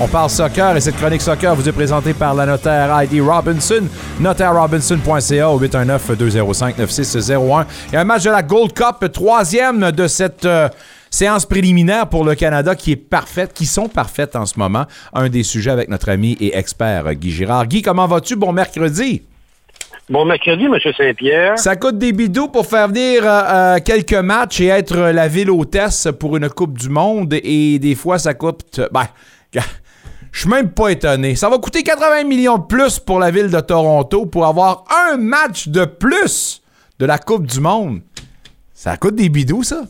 On parle soccer et cette chronique soccer vous est présentée par la notaire Heidi Robinson. NotaireRobinson.ca au 819-205-9601. Il y a un match de la Gold Cup, troisième de cette euh, séance préliminaire pour le Canada qui est parfaite, qui sont parfaites en ce moment. Un des sujets avec notre ami et expert Guy Girard. Guy, comment vas-tu? Bon mercredi. Bon mercredi, M. Saint-Pierre. Ça coûte des bidous pour faire venir euh, euh, quelques matchs et être la ville hôtesse pour une Coupe du Monde. Et des fois, ça coûte. Ben, je suis même pas étonné. Ça va coûter 80 millions de plus pour la ville de Toronto pour avoir un match de plus de la Coupe du Monde. Ça coûte des bidous, ça?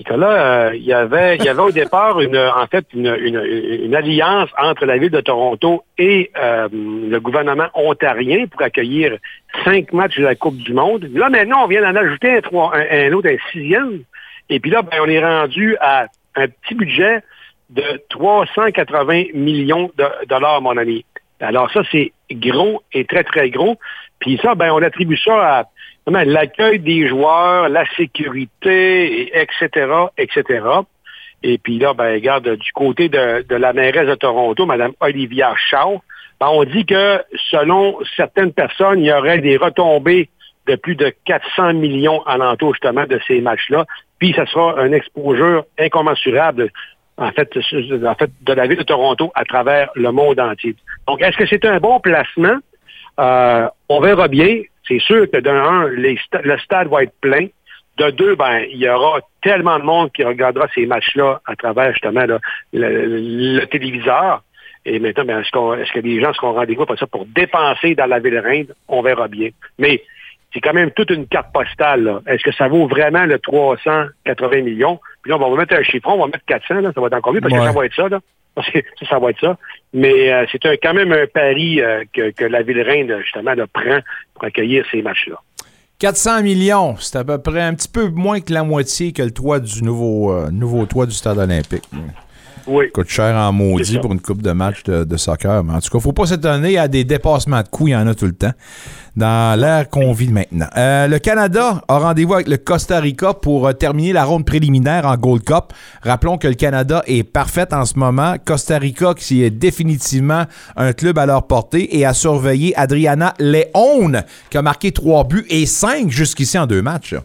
Nicolas, euh, il y avait, il y avait au départ une, en fait, une, alliance entre la ville de Toronto et euh, le gouvernement ontarien pour accueillir cinq matchs de la Coupe du Monde. Là, maintenant, on vient d'en ajouter un, trois, un, autre, un sixième. Et puis là, ben, on est rendu à un petit budget de 380 millions de dollars, mon ami. Alors ça, c'est gros et très, très gros. Puis ça, ben, on attribue ça à l'accueil des joueurs, la sécurité, etc., etc. Et puis là, ben, regarde, du côté de, la mairesse de Toronto, Mme Olivia Shaw, ben, on dit que selon certaines personnes, il y aurait des retombées de plus de 400 millions alentour justement de ces matchs-là. Puis ça sera un exposure incommensurable en fait, en fait, de la ville de Toronto à travers le monde entier. Donc, est-ce que c'est un bon placement? Euh, on verra bien. C'est sûr que d'un un, le stade va être plein. De deux, ben, il y aura tellement de monde qui regardera ces matchs-là à travers justement le, téléviseur. Et maintenant, ben, est-ce, que les gens seront rendez-vous pour ça pour dépenser dans la ville reine? On verra bien. Mais c'est quand même toute une carte postale. Est-ce que ça vaut vraiment le 380 millions? Puis là, on va mettre un chiffron, on va mettre 400, là, ça va être encore mieux parce que ça va être ça. Là. Que ça, va être ça. Mais euh, c'est quand même un pari euh, que, la Ville-Reine, justement, prend pour accueillir ces matchs-là. 400 millions, c'est à peu près un petit peu moins que la moitié que le toit du nouveau, euh, nouveau toit du stade olympique. Oui. Coûte cher en maudit pour une coupe de match de, soccer. Mais en tout cas, il ne faut pas s'étonner à des dépassements de coûts, il y en a tout le temps dans l'ère qu'on vit maintenant. Euh, le Canada a rendez-vous avec le Costa Rica pour euh, terminer la ronde préliminaire en Gold Cup. Rappelons que le Canada est parfait en ce moment. Costa Rica qui est définitivement un club à leur portée et à surveiller Adriana Leone qui a marqué trois buts et cinq jusqu'ici en deux matchs.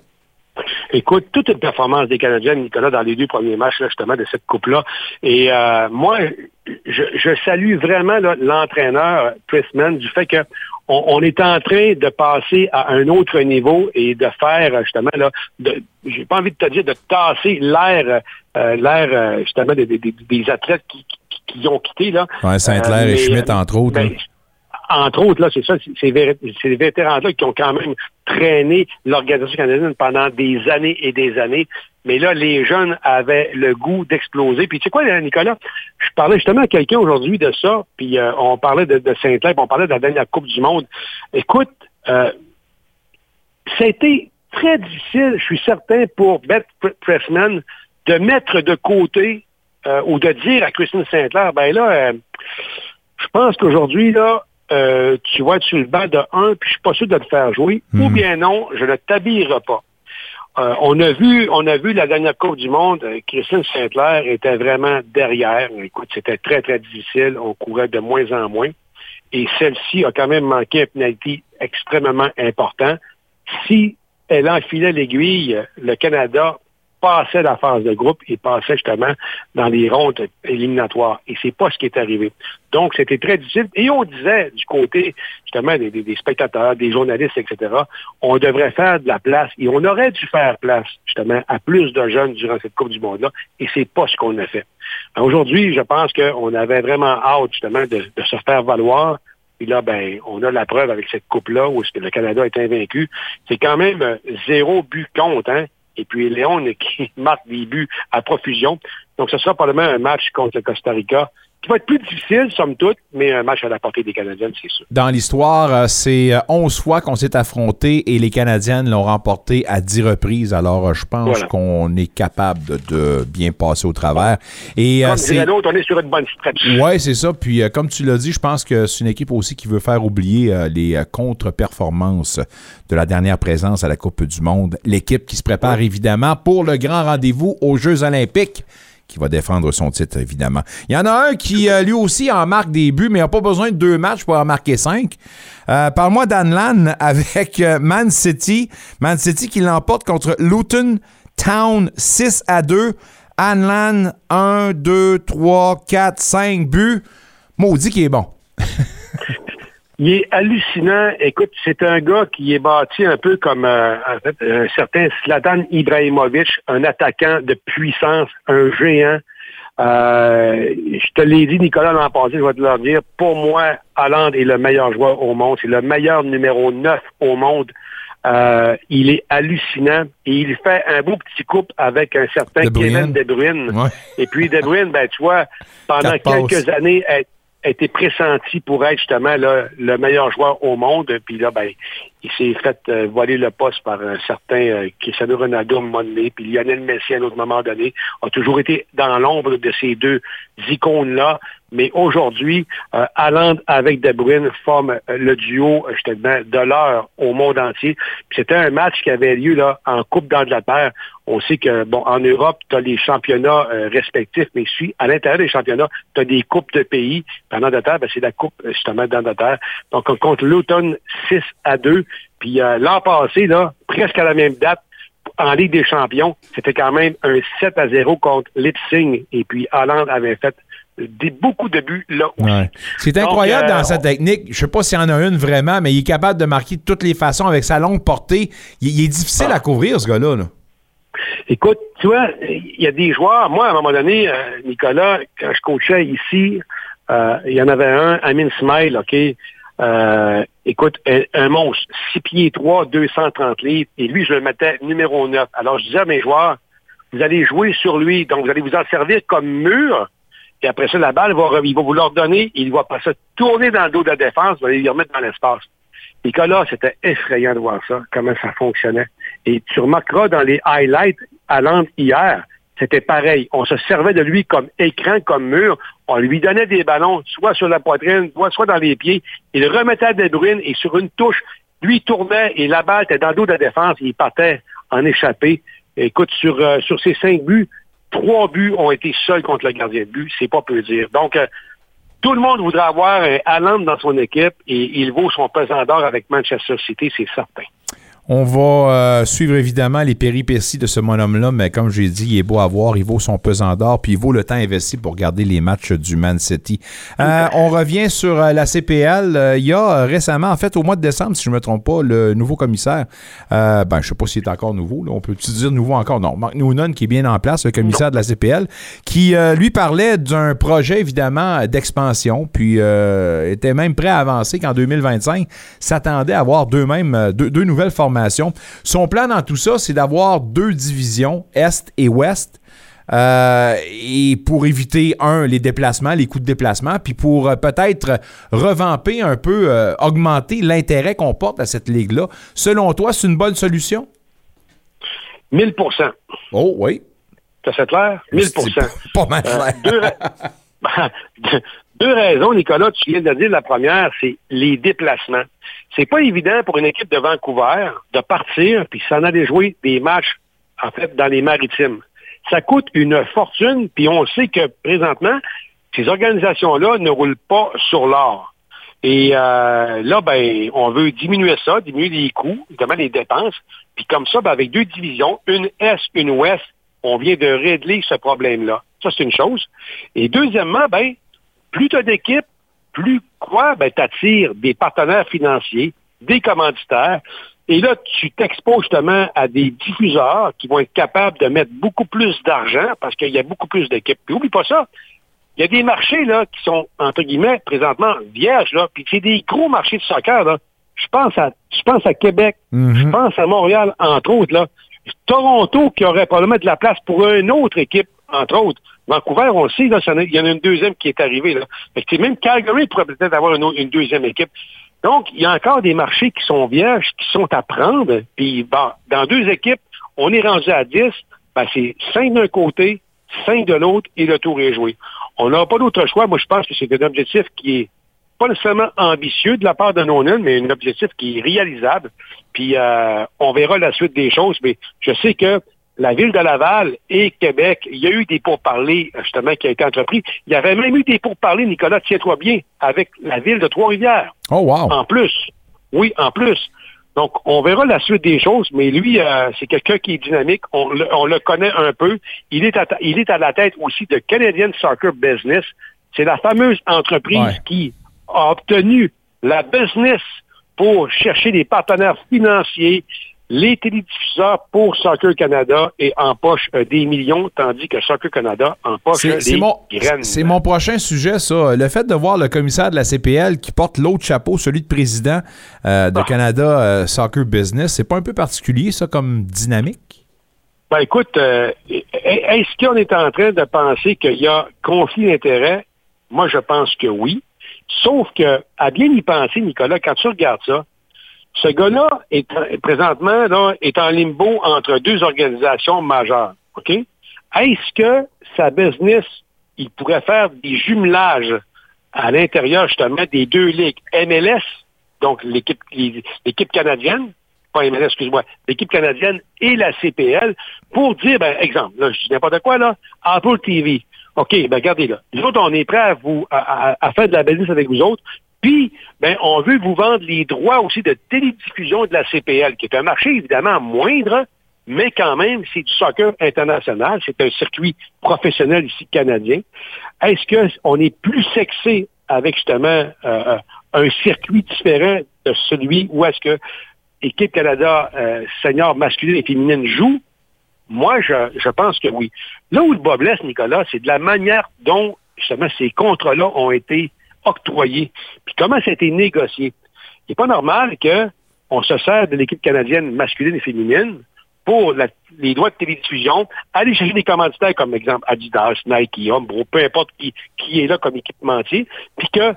Écoute, toute une performance des Canadiens, Nicolas, dans les deux premiers matchs, justement, de cette coupe-là. Et euh, moi, je, salue vraiment l'entraîneur Prisman du fait que on, est en train de passer à un autre niveau et de faire justement là, j'ai pas envie de te dire de tasser l'air, euh, l'air euh, justement des, athlètes qui, ont quitté là. Ouais, Saint-Clair et Schmitt entre autres. Ben, entre autres, là, c'est ça, les vétérans-là qui ont quand même traîné l'organisation canadienne pendant des années et des années. Mais là, les jeunes avaient le goût d'exploser. Puis tu sais quoi, Nicolas? Je parlais justement à quelqu'un aujourd'hui de ça, puis euh, on parlait de, Saint-Clair, on parlait de la dernière Coupe du Monde. Écoute, euh, c'était très difficile, je suis certain, pour Beth Pressman de mettre de côté euh, ou de dire à Christine Saint-Clair, ben là, euh, je pense qu'aujourd'hui, là, euh, tu vas être sur le banc de 1, puis je suis pas sûr de te faire jouer, ou hmm. bien non, je ne t'habillerai pas. Euh, on a vu, on a vu la dernière Coupe du Monde, euh, Christine Saint-Clair était vraiment derrière. Écoute, c'était très, très difficile. On courait de moins en moins. Et celle-ci a quand même manqué un penalty extrêmement important. Si elle enfilait l'aiguille, le Canada passait la phase de groupe et passait justement dans les rondes éliminatoires. Et c'est pas ce qui est arrivé. Donc, c'était très difficile. Et on disait du côté, justement, des, spectateurs, des journalistes, etc., on devrait faire de la place et on aurait dû faire place, justement, à plus de jeunes durant cette Coupe du Monde-là. Et c'est pas ce qu'on a fait. Aujourd'hui, je pense qu'on avait vraiment hâte, justement, de, se faire valoir. Et là, ben, on a la preuve avec cette coupe-là où le Canada est invaincu. C'est quand même euh, zéro but contre, hein? Et puis Léon qui marque des buts à profusion. Donc, ce sera probablement un match contre le Costa Rica qui va être plus difficile, somme toute, mais un match à la portée des Canadiens, c'est sûr. Dans l'histoire, euh, c'est euh, 11 fois qu'on s'est affronté et les Canadiennes l'ont remporté à 10 reprises. Alors, euh, je pense Voilà. qu'on est capable de, de bien passer au travers. Et euh, Comme c'est on est sur une bonne stretch. Ouais, c'est ça. Puis, euh, comme tu l'as dit, je pense que c'est une équipe aussi qui veut faire oublier euh, les euh, contre-performances de la dernière présence à la Coupe du Monde. L'équipe qui se prépare évidemment pour le grand rendez-vous aux Jeux Olympiques qui va défendre son titre, évidemment. Il y en a un qui, euh, lui aussi, en marque des buts, mais n'a pas besoin de deux matchs pour en marquer cinq. Euh, Parle-moi d'Anlan avec euh, Man City. Man City qui l'emporte contre Luton Town 6 à 2. Anlan, 1, 2, 3, 4, 5 buts. Maudit qui est bon. Il est hallucinant. Écoute, c'est un gars qui est bâti un peu comme euh, en fait, un certain Slatan Ibrahimovic, un attaquant de puissance, un géant. Euh, je te l'ai dit, Nicolas, l'an passé, je vais te le dire. Pour moi, Hollande est le meilleur joueur au monde. C'est le meilleur numéro 9 au monde. Euh, il est hallucinant et il fait un beau petit couple avec un certain De. Kevin De Bruyne. Ouais. Et puis De Bruyne, ben, tu vois, pendant Quatre passes. quelques années, été pressenti pour être justement là, le meilleur joueur au monde. Puis là, ben, il s'est fait euh, le poste par un certain euh, Cristiano Ronaldo à un moment donné, puis Lionel Messi à un autre moment donné, a toujours été dans l'ombre de ces deux icônes-là. Mais aujourd'hui, euh, Haaland avec De Bruyne forme euh, le duo, euh, justement, de l'heure au monde entier. C'était un match qui avait lieu là en Coupe d'Angleterre. On sait que, bon, en Europe, tu as les championnats euh, respectifs, mais si à l'intérieur des championnats, tu as des coupes de pays. En Angleterre, ben, c'est la Coupe, euh, justement, d'Angleterre. Donc, on compte l'automne 6 à 2. Puis euh, l'an passé, là, presque à la même date, en Ligue des champions, c'était quand même un 7 à 0 contre Leipzig. Et puis, Hollande avait fait des, beaucoup de buts là aussi. Ouais. C'est Donc, incroyable euh, dans sa technique. Je sais pas s'il y en a une vraiment, mais il est capable de marquer de toutes les façons avec sa longue portée. Il, il est difficile à couvrir, ce gars-là. là. Écoute, tu vois, il y a des joueurs. Moi, à un moment donné, euh, Nicolas, quand je coachais ici, euh, il y en avait un, Amin Smile, OK? Euh, écoute, un, monstre, 6 pieds 3, 230 livres, et lui, je le mettais numéro 9. Alors, je disais à mes joueurs, vous allez jouer sur lui, donc vous allez vous en servir comme mur, et après ça, la balle, va, il va vous l'ordonner, il va passer tourner dans le dos de la défense, vous allez lui remettre dans l'espace. Nicolas, c'était effrayant de voir ça, comment ça fonctionnait. Et tu remarqueras dans les highlights à Londres hier, c'était pareil. On se servait de lui comme écran, comme mur. On lui donnait des ballons, soit sur la poitrine, soit, dans les pieds. Il remettait à De Bruyne et sur une touche, lui tournait et la balle était dans le dos de la défense. Il partait en échappé. Écoute, sur, euh, sur ces cinq buts, trois buts ont été seuls contre le gardien de but. C'est pas peu dire. Donc, euh, tout le monde voudrait avoir un Haaland dans son équipe et il vaut son pesant d'or avec Manchester City, c'est certain. On va euh, suivre évidemment les péripéties de ce bonhomme-là, mais comme j'ai dit, il est beau à voir, il vaut son pesant d'or, puis il vaut le temps investi pour regarder les matchs du Man City. Euh, on revient sur euh, la CPL. Il y a récemment, en fait, au mois de décembre, si je ne me trompe pas, le nouveau commissaire, ben, je ne sais pas s'il est encore nouveau, là, on peut-tu dire nouveau encore? Non, Mark Noonan, qui est bien en place, le commissaire de la CPL, qui lui parlait d'un projet, évidemment, d'expansion, puis était même prêt à avancer qu'en 2025, s'attendait à avoir deux, mêmes, deux, deux nouvelles formations. Son plan dans tout ça, c'est d'avoir deux divisions, Est et Ouest. Euh, et pour éviter, un, les déplacements, les coûts de déplacement, puis pour euh, peut-être revamper un peu, euh, augmenter l'intérêt qu'on porte à cette ligue-là. Selon toi, c'est une bonne solution? 1000% Oh, oui. Ça c'est clair? 1000 C'est pas mal clair. Deux, ra- deux raisons, Nicolas, tu viens de dire. La première, c'est les déplacements. C'est pas évident pour une équipe de Vancouver de partir puis s'en aller jouer des matchs, en fait, dans les maritimes. Ça coûte une fortune, puis on sait que présentement, ces organisations-là ne roulent pas sur l'or. Et euh, là, ben, on veut diminuer ça, diminuer les coûts, évidemment les dépenses. Puis comme ça, ben, avec deux divisions, une Est, une Ouest, on vient de régler ce problème-là. Ça, c'est une chose. Et deuxièmement, ben, plus tu as d'équipes, plus quoi? Ben, tu attires des partenaires financiers, des commanditaires. Et là, tu t'exposes justement à des diffuseurs qui vont être capables de mettre beaucoup plus d'argent parce qu'il y a beaucoup plus d'équipes. Puis oublie pas ça. Il y a des marchés là qui sont, entre guillemets, présentement vierges, là. Puis c'est des gros marchés de soccer, là. Je pense à je pense à Québec, je pense à Montréal, entre autres, là. Toronto qui aurait probablement de la place pour une autre équipe, entre autres. Vancouver, on le sait, il y en a une deuxième qui est arrivée. Là. Fait que même Calgary pourrait peut-être avoir une, deuxième équipe. Donc, il y a encore des marchés qui sont vierges, qui sont à prendre. Puis, bon, dans deux équipes, on est rendu à 10. Ben, c'est 5 d'un côté, 5 de l'autre, et le tour est joué. On n'a pas d'autre choix. Moi, je pense que c'est un objectif qui est pas nécessairement ambitieux de la part de Nolan, mais un objectif qui est réalisable. Puis euh, on verra la suite des choses, mais je sais que la ville de Laval et Québec, il y a eu des pourparlers justement qui ont été entrepris. Il y avait même eu des pourparlers, Nicolas, tiens-toi bien, avec la ville de Trois-Rivières. Oh wow! En plus. Oui, en plus. Donc, on verra la suite des choses, mais lui, euh, c'est quelqu'un qui est dynamique. On le, on le connaît un peu. Il est, à, il est à la tête aussi de Canadian Soccer Business. C'est la fameuse entreprise Ouais. qui a obtenu la business pour chercher des partenaires financiers, les télédiffuseurs pour Soccer Canada et en poche euh, des millions, tandis que Soccer Canada en poche C'est des c'est mon, graines. c'est mon prochain sujet, ça. Le fait de voir le commissaire de la CPL qui porte l'autre chapeau, celui de président euh, Ah. de Canada euh, Soccer Business, c'est pas un peu particulier, ça, comme dynamique? Ben écoute, euh, est-ce qu'on est en train de penser qu'il y a conflit d'intérêts? Moi, je pense que oui. Sauf que, à bien y penser, Nicolas, quand tu regardes ça, ce gars-là est présentement est en limbo entre deux organisations majeures. OK? Est-ce que sa business, il pourrait faire des jumelages à l'intérieur justement des deux ligues? MLS, donc l'équipe canadienne, pas MLS, excuse-moi, l'équipe canadienne et la CPL, pour dire, ben, exemple, là, je dis n'importe quoi, là, Apple TV. OK, ben, regardez, là. Nous autres, on est prêts à vous, à faire de la business avec vous autres. Puis, ben, on veut vous vendre les droits aussi de télédiffusion de la CPL, qui est un marché évidemment moindre, mais quand même, c'est du soccer international. C'est un circuit professionnel ici canadien. Est-ce qu'on est plus sexé avec justement euh, un circuit différent de celui où est-ce que l'équipe Canada euh, senior masculine et féminine joue? Moi, je, je pense que oui. Là où le bas blesse, Nicolas, c'est de la manière dont justement ces contrats-là ont été octroyés, puis comment ça a été négocié? Il n'est pas normal qu'on se sert de l'équipe canadienne masculine et féminine pour les droits de télédiffusion, aller chercher des commanditaires comme exemple Adidas, Nike, Umbro, peu importe qui, qui est là comme équipementier, puis que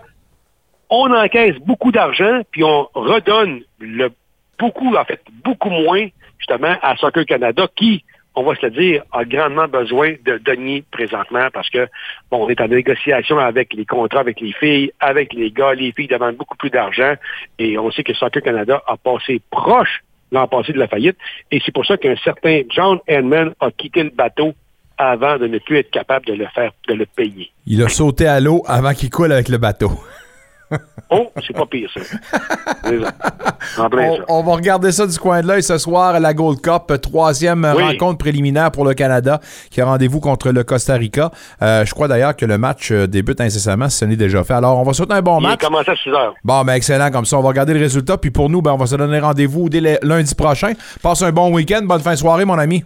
on encaisse beaucoup d'argent, puis on redonne le beaucoup, en fait, beaucoup moins, justement, à Soccer Canada, qui, on va se le dire, a grandement besoin de deniers présentement parce que, bon, on est en négociation avec les contrats avec les filles, avec les gars. Les filles demandent beaucoup plus d'argent et on sait que Soccer Canada a passé proche l'an passé de la faillite et c'est pour ça qu'un certain John Edman a quitté le bateau avant de ne plus être capable de le faire, de le payer. Il a sauté à l'eau avant qu'il coule avec le bateau. Oh, c'est pas pire, ça. On, on va regarder ça du coin de l'œil ce soir à la Gold Cup, euh, troisième Oui. rencontre préliminaire pour le Canada qui a rendez-vous contre le Costa Rica. Euh, je crois d'ailleurs que le match euh, débute incessamment si ce n'est déjà fait. Alors, on va souhaiter un bon Il match. commencé à 6 heures. Bon, ben excellent comme ça. On va regarder le résultat. Puis pour nous, ben, on va se donner rendez-vous dès lundi prochain. Passe un bon week-end. Bonne fin de soirée, mon ami.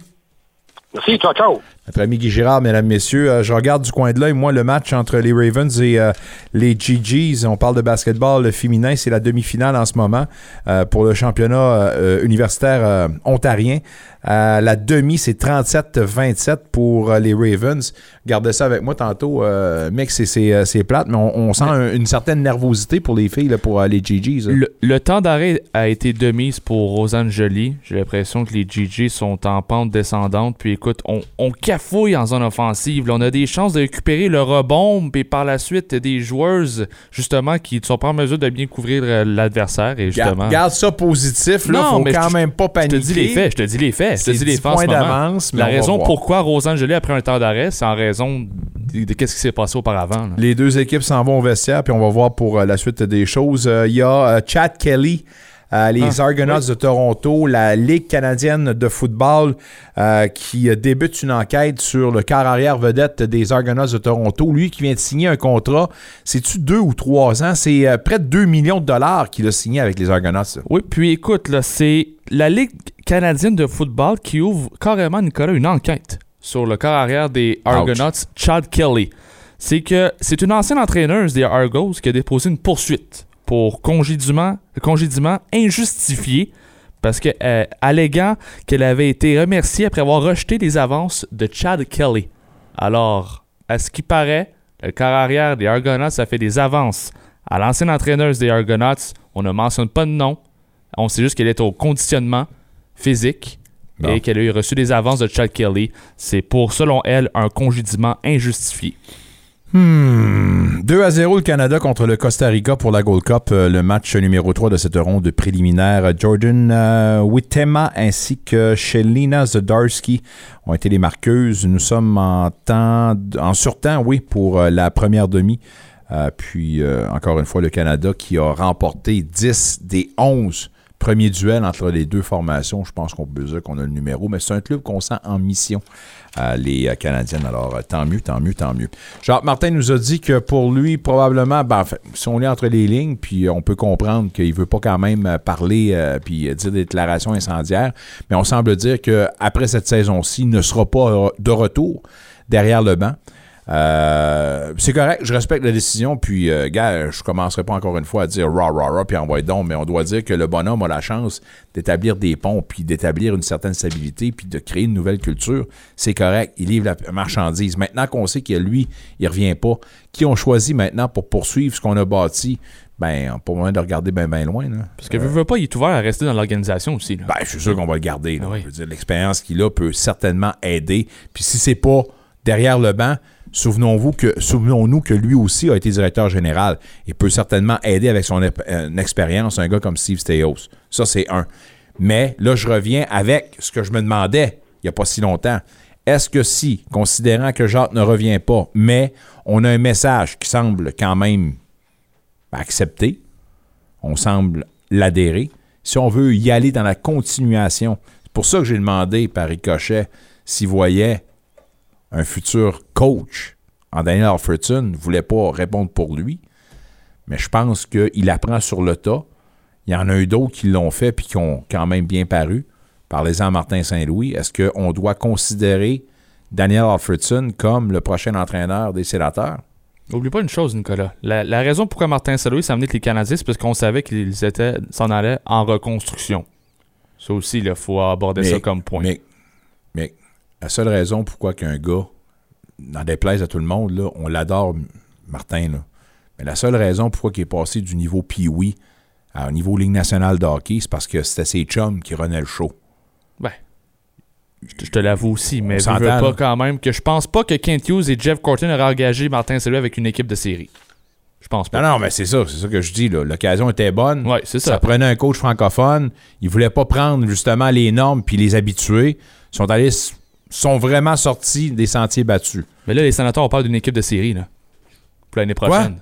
Merci, ciao, ciao. Notre ami Guy Girard, mesdames, messieurs, euh, je regarde du coin de l'œil, moi, le match entre les Ravens et euh, les GGs. On parle de basketball le féminin, c'est la demi-finale en ce moment euh, pour le championnat universitaire ontarien. Euh, la demi, c'est 37-27 pour euh, les Ravens. Gardez ça avec moi tantôt, euh, mec, c'est- plate, mais on, on sent un- une certaine nervosité pour les filles, là, pour euh, les GGs. Le, le temps d'arrêt a été de mise pour Rosanne Jolie. J'ai l'impression que les GG sont en pente descendante. Puis écoute, on, on cafouille en zone offensive. là. on a des chances de récupérer le rebond, puis par la suite, des joueuses, justement, qui ne sont pas en mesure de bien couvrir l'adversaire. Et justement. garde ça positif, là, Non, faut mais quand je- même pas Je te paniquer. dis les faits, je te dis les faits. C'est dis les 10 faits en ce points d'avance, La raison pourquoi Rosanne Jolie a pris un temps d'arrêt, c'est en raison de, de qu'est-ce qui s'est passé auparavant. là. Les deux équipes s'en vont au vestiaire, puis on va voir pour euh, la suite des choses. Euh, Il y a euh, Chad Kelly, les Ah, Argonauts de Toronto, la Ligue canadienne de football euh, qui euh, débute une enquête sur le quart arrière vedette des Argonauts de Toronto. Lui qui vient de signer un contrat, c'est-tu deux ou trois ans? C'est euh, près de 2 millions de dollars qu'il a signé avec les Argonauts. Oui, puis écoute, là, c'est la Ligue canadienne de football qui ouvre carrément, Nicolas, une enquête sur le corps arrière des Argonauts, Chad Kelly. C'est que c'est une ancienne entraîneuse des Argos qui a déposé une poursuite pour congédiement, congédiement injustifié Parce que euh, alléguant qu'elle avait été remerciée après avoir rejeté les avances de Chad Kelly. Alors, à ce qui paraît, le corps arrière des Argonauts a fait des avances à l'ancienne entraîneuse des Argonauts. On ne mentionne pas de nom. On sait juste qu'elle est au conditionnement physique et qu'elle a eu reçu des avances de Chad Kelly. C'est pour, selon elle, un congédiement injustifié. Hmm. 2 à 0 le Canada contre le Costa Rica pour la Gold Cup, euh, le match numéro 3 de cette ronde préliminaire. Jordan euh, Wittema ainsi que Shelina Zdarsky ont été les marqueuses. Nous sommes en temps, en surtemps, oui, pour euh, la première demi. Puis, encore une fois, le Canada qui a remporté 10 des 11 premiers duels entre les deux formations. Je pense qu'on peut dire qu'on a le numéro, mais c'est un club qu'on sent en mission, les euh, Canadiennes. Alors, euh, tant mieux, tant mieux, tant mieux. Jacques Martin nous a dit que pour lui, probablement, ben, si on est entre les lignes, puis on peut comprendre qu'il ne veut pas quand même euh, parler euh, puis dire des déclarations incendiaires, mais on semble dire qu'après cette saison-ci, il ne sera pas euh, de retour derrière le banc. Euh, c'est correct, je respecte la décision, puis, euh, gars, je commencerai pas encore une fois à dire rah, rah, rah, puis envoie donc, mais on doit dire que le bonhomme a la chance d'établir des ponts, puis d'établir une certaine stabilité, puis de créer une nouvelle culture. C'est correct, il livre la marchandise. Maintenant qu'on sait que lui, il revient pas, qui ont choisi maintenant pour poursuivre ce qu'on a bâti, ben, pas moyen de regarder bien, bien loin. Là. Parce que veut, veut pas, il est ouvert à rester dans l'organisation aussi. là. Ben, je suis sûr qu'on va le garder. là. Je veux dire, L'expérience qu'il a peut certainement aider. Puis si c'est pas derrière le banc, souvenons-vous que souvenons-nous que lui aussi a été directeur général et peut certainement aider avec son euh, expérience un gars comme Steve Stajos. Ça, c'est un. Mais là, je reviens avec ce que je me demandais il n'y a pas si longtemps. Est-ce que si, considérant que Jacques ne revient pas, mais on a un message qui semble quand même accepté, on semble l'adhérer. Si on veut y aller dans la continuation, c'est pour ça que j'ai demandé par ricochet s'il voyait un futur coach en Daniel Alfredson, ne voulait pas répondre pour lui, mais je pense qu'il apprend sur le tas. Il y en a eu d'autres qui l'ont fait puis qui ont quand même bien paru. Parlez-en à Martin Saint-Louis. Est-ce qu'on doit considérer Daniel Alfredson comme le prochain entraîneur des sénateurs? Oublie pas une chose, Nicolas. La, la raison pourquoi Martin Saint-Louis s'est amené avec les Canadiens, c'est parce qu'on savait qu'ils étaient s'en allaient en reconstruction. Ça aussi, il faut aborder ça comme point. Mais, mais la seule raison pourquoi qu'un gars, n'en déplaise à tout le monde, là, on l'adore, Martin, là. mais la seule raison pourquoi il est passé du niveau Pee-Wee au niveau Ligue nationale de hockey, c'est parce que c'était ses chums qui renaient le show. Ben, je te, l'avoue aussi, mais je veux pas quand même que je pense pas que Kent Hughes et Jeff Corton auraient engagé Martin Saint-Louis avec une équipe de série. Je pense pas. Non, non, mais c'est ça, c'est ça que je dis. L'occasion était bonne. Ouais, c'est ça. Ça prenait un coach francophone. Ils voulaient pas prendre justement les normes puis les habituer. Ils sont allés, sont vraiment sortis des sentiers battus. Mais là, les sénateurs, on parle d'une équipe de série, là. Pour l'année prochaine.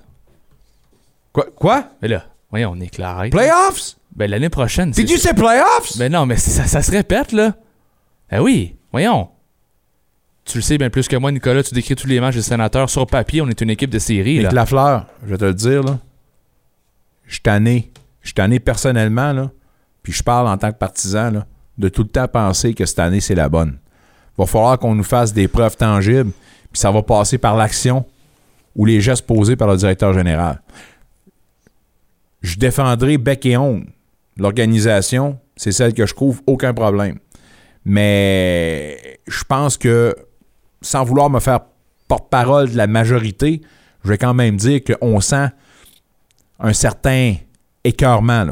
Quoi? Quoi? Mais là, voyons, on est clair. arrête. Playoffs? Ben, l'année prochaine. Did you say playoffs? Ben non, mais ça, ça se répète, là. Ben oui, voyons. Tu le sais bien plus que moi, Nicolas, tu décris tous les matchs des sénateurs. Sur papier, on est une équipe de série, là. Nick Lafleur, je vais te le dire, là. Je tanné. Je tanné personnellement, là. Puis je parle en tant que partisan, là, de tout le temps penser que cette année, c'est la bonne. Va falloir qu'on nous fasse des preuves tangibles, puis ça va passer par l'action ou les gestes posés par le directeur général. Je défendrai bec et ongle. L'organisation, c'est celle que je trouve aucun problème. Mais je pense que, sans vouloir me faire porte-parole de la majorité, je vais quand même dire qu'on sent un certain écœurement.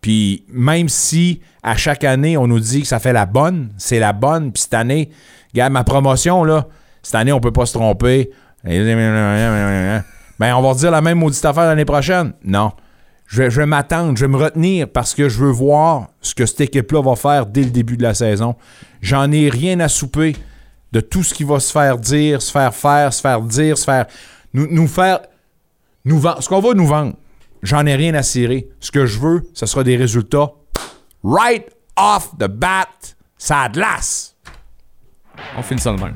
Puis même si à chaque année, on nous dit que ça fait la bonne, c'est la bonne, puis cette année, regarde ma promotion, là, cette année, on peut pas se tromper. Ben, on va dire la même maudite affaire l'année prochaine. Non. Je vais, je vais m'attendre, je vais me retenir parce que je veux voir ce que cette équipe-là va faire dès le début de la saison. J'en ai rien à souper de tout ce qui va se faire dire, se faire faire, se faire dire, se faire. Nous, nous faire. Nous. Ce qu'on va nous vendre, j'en ai rien à cirer. Ce que je veux, ce sera des résultats right off the bat, ça de glace. On finit ça de même.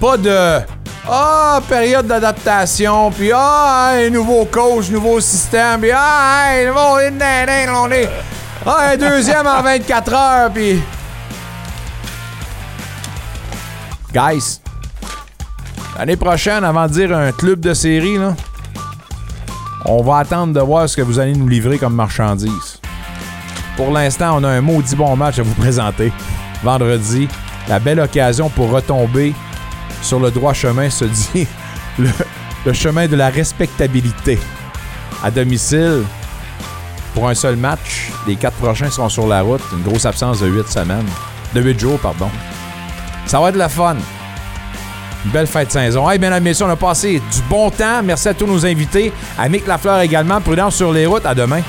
Pas de. Ah, période d'adaptation, puis ah, un nouveau coach, nouveau système, puis ah, hey, nouveau. on est. Ah, deuxième en 24 heures, puis. Guys, l'année prochaine, avant de dire un club de série, On va attendre de voir ce que vous allez nous livrer comme marchandises. Pour l'instant, on a un maudit bon match à vous présenter. Vendredi, la belle occasion pour retomber sur le droit chemin se dit le, le chemin de la respectabilité. À domicile, pour un seul match, les quatre prochains seront sur la route. Une grosse absence de huit semaines. De huit jours, pardon. Ça va être de la fun. Belle fête de saison. Hey, mesdames et messieurs, on a passé du bon temps. Merci à tous nos invités. À Mick Lafleur également. Prudence sur les routes. À demain.